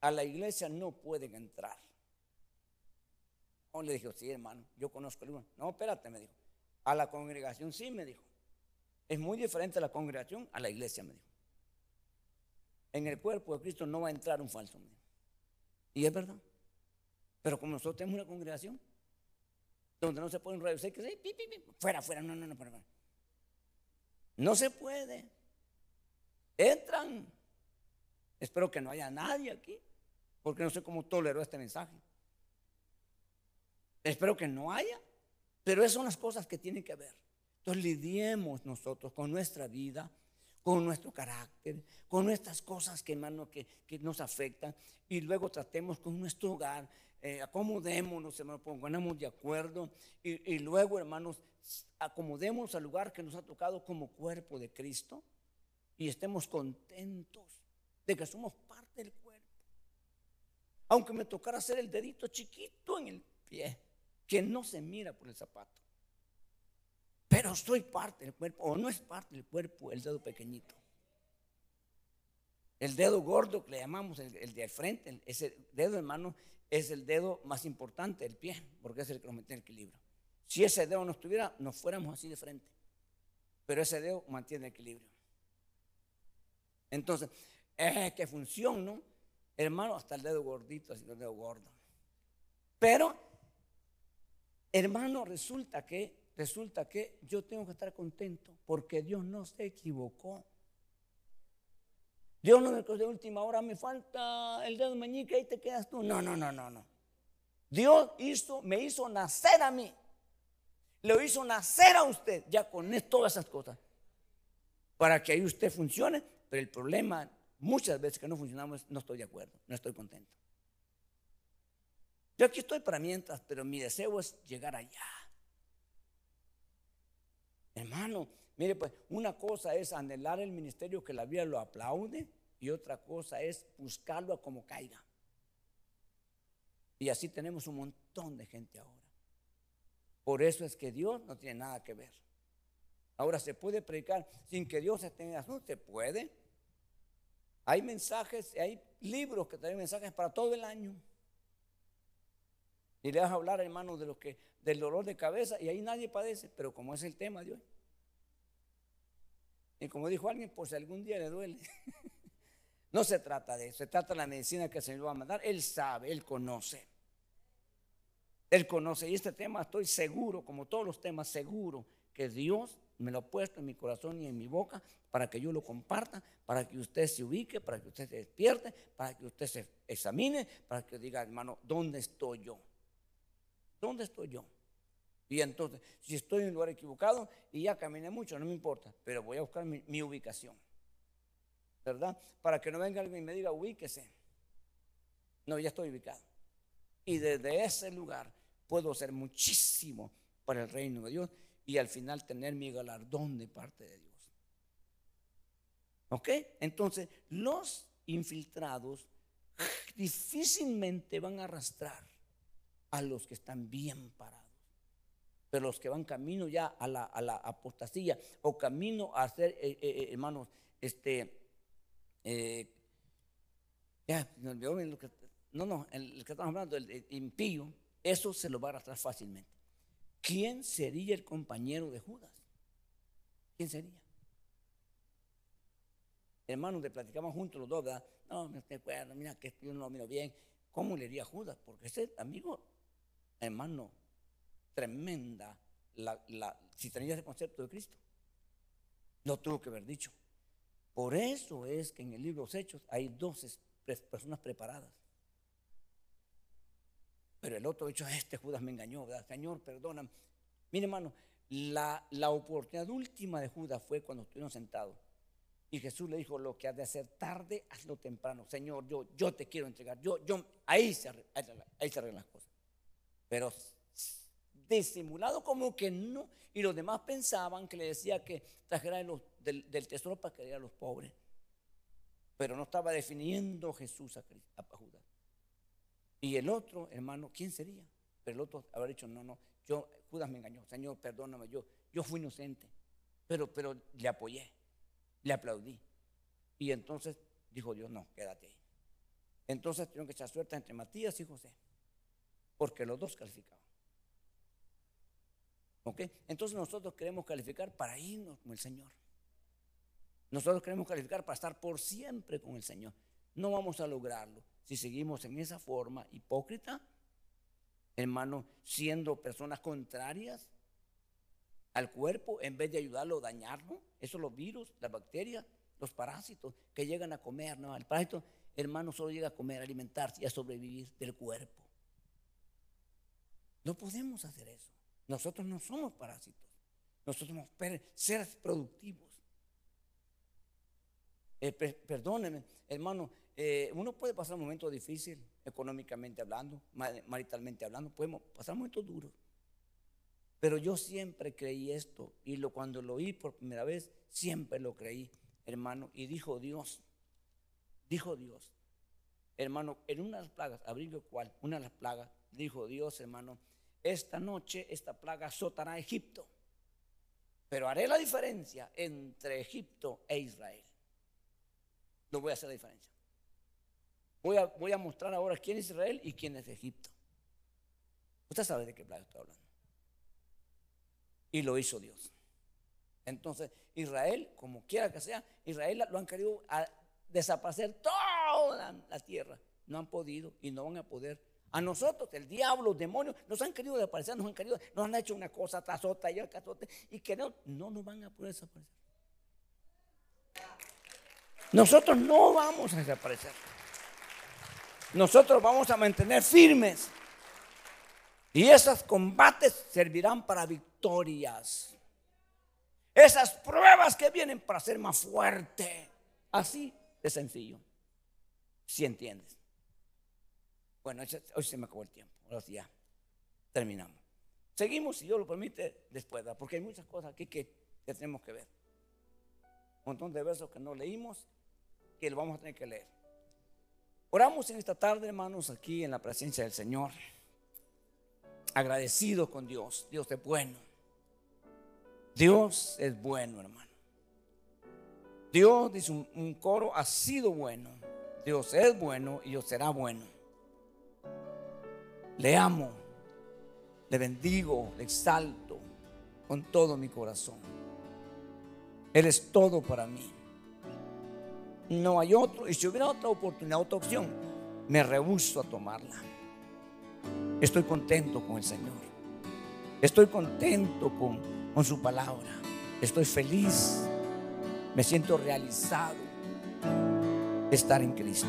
A la iglesia no pueden entrar. No, le dije, sí, hermano, yo conozco el uno. No, espérate, me dijo. A la congregación sí, me dijo. Es muy diferente la congregación a la iglesia, me dijo. En el cuerpo de Cristo no va a entrar un falso, Y es verdad. Pero como nosotros tenemos una congregación, donde no se pueden radio que sí, fuera, fuera, no, no, no, fuera, No se puede. Entran. Espero que no haya nadie aquí, porque no sé cómo toleró este mensaje. Espero que no haya, pero esas son las cosas que tienen que ver. Entonces lidiemos nosotros con nuestra vida, con nuestro carácter, con nuestras cosas que, hermano, que, nos afectan, y luego tratemos con nuestro hogar, eh, acomodémonos, hermanos, pongámonos de acuerdo y, luego, hermanos, acomodemos al lugar que nos ha tocado como cuerpo de Cristo y estemos contentos de que somos parte del cuerpo. Aunque me tocara hacer el dedito chiquito en el pie, que no se mira por el zapato. Pero soy parte del cuerpo, o no es parte del cuerpo el dedo pequeñito. El dedo gordo que le llamamos el, el de frente, ese dedo hermano es el dedo más importante del pie, porque es el que nos mantiene el equilibrio. Si ese dedo no estuviera, nos fuéramos así de frente. Pero ese dedo mantiene el equilibrio. Entonces, es que función, ¿no? Hermano, hasta el dedo gordito, así el dedo gordo. Pero, hermano, resulta que, resulta que yo tengo que estar contento porque Dios no se equivocó. Dios no me de última hora, me falta el dedo meñique, ahí te quedas tú. No, no, no, no, no. Dios hizo, me hizo nacer a mí. Lo hizo nacer a usted, ya con todas esas cosas. Para que ahí usted funcione, pero el problema, muchas veces que no funcionamos, no estoy de acuerdo, no estoy contento. Yo aquí estoy para mientras, pero mi deseo es llegar allá. Hermano, Mire, pues una cosa es anhelar el ministerio que la vida lo aplaude y otra cosa es buscarlo a como caiga. Y así tenemos un montón de gente ahora. Por eso es que Dios no tiene nada que ver. Ahora se puede predicar sin que Dios esté en asunto, se puede. Hay mensajes, hay libros que traen mensajes para todo el año. Y le vas a hablar, hermano, de lo que, del dolor de cabeza, y ahí nadie padece, pero como es el tema de hoy. Y como dijo alguien, pues si algún día le duele. <laughs> no se trata de eso, se trata de la medicina que el Señor va a mandar. Él sabe, Él conoce. Él conoce. Y este tema estoy seguro, como todos los temas, seguro que Dios me lo ha puesto en mi corazón y en mi boca para que yo lo comparta, para que usted se ubique, para que usted se despierte, para que usted se examine, para que diga, hermano, ¿dónde estoy yo? ¿Dónde estoy yo? Y entonces, si estoy en un lugar equivocado y ya caminé mucho, no me importa, pero voy a buscar mi, ubicación. ¿Verdad? Para que no venga alguien y me diga, ubíquese. No, ya estoy ubicado. Y desde ese lugar puedo hacer muchísimo para el reino de Dios y al final tener mi galardón de parte de Dios. ¿Ok? Entonces, los infiltrados difícilmente van a arrastrar a los que están bien parados pero los que van camino ya a la, a apostasía o camino a ser, eh, eh, eh, hermanos, este, no, no, el que estamos hablando, el, impío, eso se lo va a arrastrar fácilmente. ¿Quién sería el compañero de Judas? ¿Quién sería? Hermanos, le platicamos juntos los dos, ¿verdad? No, me acuerdo, mira que yo no lo miro bien. ¿Cómo le iría a Judas? Porque ese amigo, hermano, tremenda la, si tenía ese concepto de Cristo. Lo tuvo que haber dicho. Por eso es que en el libro de los Hechos hay dos personas preparadas. Pero el otro dicho, este Judas me engañó, ¿verdad? Señor, perdona. Mire, hermano, la, la oportunidad última de Judas fue cuando estuvieron sentados. Y Jesús le dijo, lo que has de hacer tarde, hazlo temprano. Señor, yo, yo te quiero entregar. Yo, yo, ahí se, ahí se cosas. Pero disimulado como que no. Y los demás pensaban que le decía que trajera del, tesoro para que diera a los pobres. Pero no estaba definiendo Jesús a, Judas. Y el otro, hermano, ¿quién sería? Pero el otro habrá dicho, no, no, yo, Judas me engañó, Señor, perdóname, yo, yo fui inocente. Pero, pero le apoyé, le aplaudí. Y entonces dijo Dios, no, quédate ahí. Entonces tuvieron que echar suerte entre Matías y José, porque los dos calificaban. Entonces nosotros queremos calificar para irnos con el Señor. Nosotros queremos calificar para estar por siempre con el Señor. No vamos a lograrlo si seguimos en esa forma hipócrita, hermano, siendo personas contrarias al cuerpo en vez de ayudarlo a dañarlo. Eso los virus, las bacterias, los parásitos que llegan a comer. No, el parásito, hermano, solo llega a comer, a alimentarse y a sobrevivir del cuerpo. No podemos hacer eso. Nosotros no somos parásitos. Nosotros somos seres productivos. Eh, perdónenme, hermano, eh, uno puede pasar un momento difícil, económicamente hablando, maritalmente hablando, podemos pasar momentos duros. Pero yo siempre creí esto y lo, cuando lo oí por primera vez, siempre lo creí, hermano. Y dijo Dios, dijo Dios, hermano, en una de las plagas, abrigo cuál, una de las plagas, dijo Dios, hermano, esta noche esta plaga azotará a Egipto. Pero haré la diferencia entre Egipto e Israel. No voy a hacer la diferencia. Voy a, mostrar ahora quién es Israel y quién es Egipto. Usted sabe de qué plaga estoy hablando. Y lo hizo Dios. Entonces, Israel, como quiera que sea, Israel lo han querido desaparecer toda la tierra. No han podido y no van a poder a nosotros, el diablo, los demonios, nos han querido desaparecer, nos han querido, nos han hecho una cosa tras otra y otra, y que no, no nos van a poder desaparecer. Nosotros no vamos a desaparecer. Nosotros vamos a mantener firmes. Y esos combates servirán para victorias. Esas pruebas que vienen para ser más fuerte. Así de sencillo. Si entiendes. Bueno, hoy se me acabó el tiempo. Ahora sí ya terminamos. Seguimos, si Dios lo permite, después, porque hay muchas cosas aquí que, tenemos que ver. Un montón de versos que no leímos, que lo vamos a tener que leer. Oramos en esta tarde, hermanos, aquí en la presencia del Señor. Agradecidos con Dios. Dios es bueno. Dios es bueno, hermano. Dios, dice un coro, ha sido bueno. Dios es bueno y Dios será bueno. Le amo, le bendigo, le exalto con todo mi corazón. Él es todo para mí. No hay otro. Y si hubiera otra oportunidad, otra opción, me rehuso a tomarla. Estoy contento con el Señor. Estoy contento con, con su palabra. estoy feliz, me siento realizado de estar en Cristo.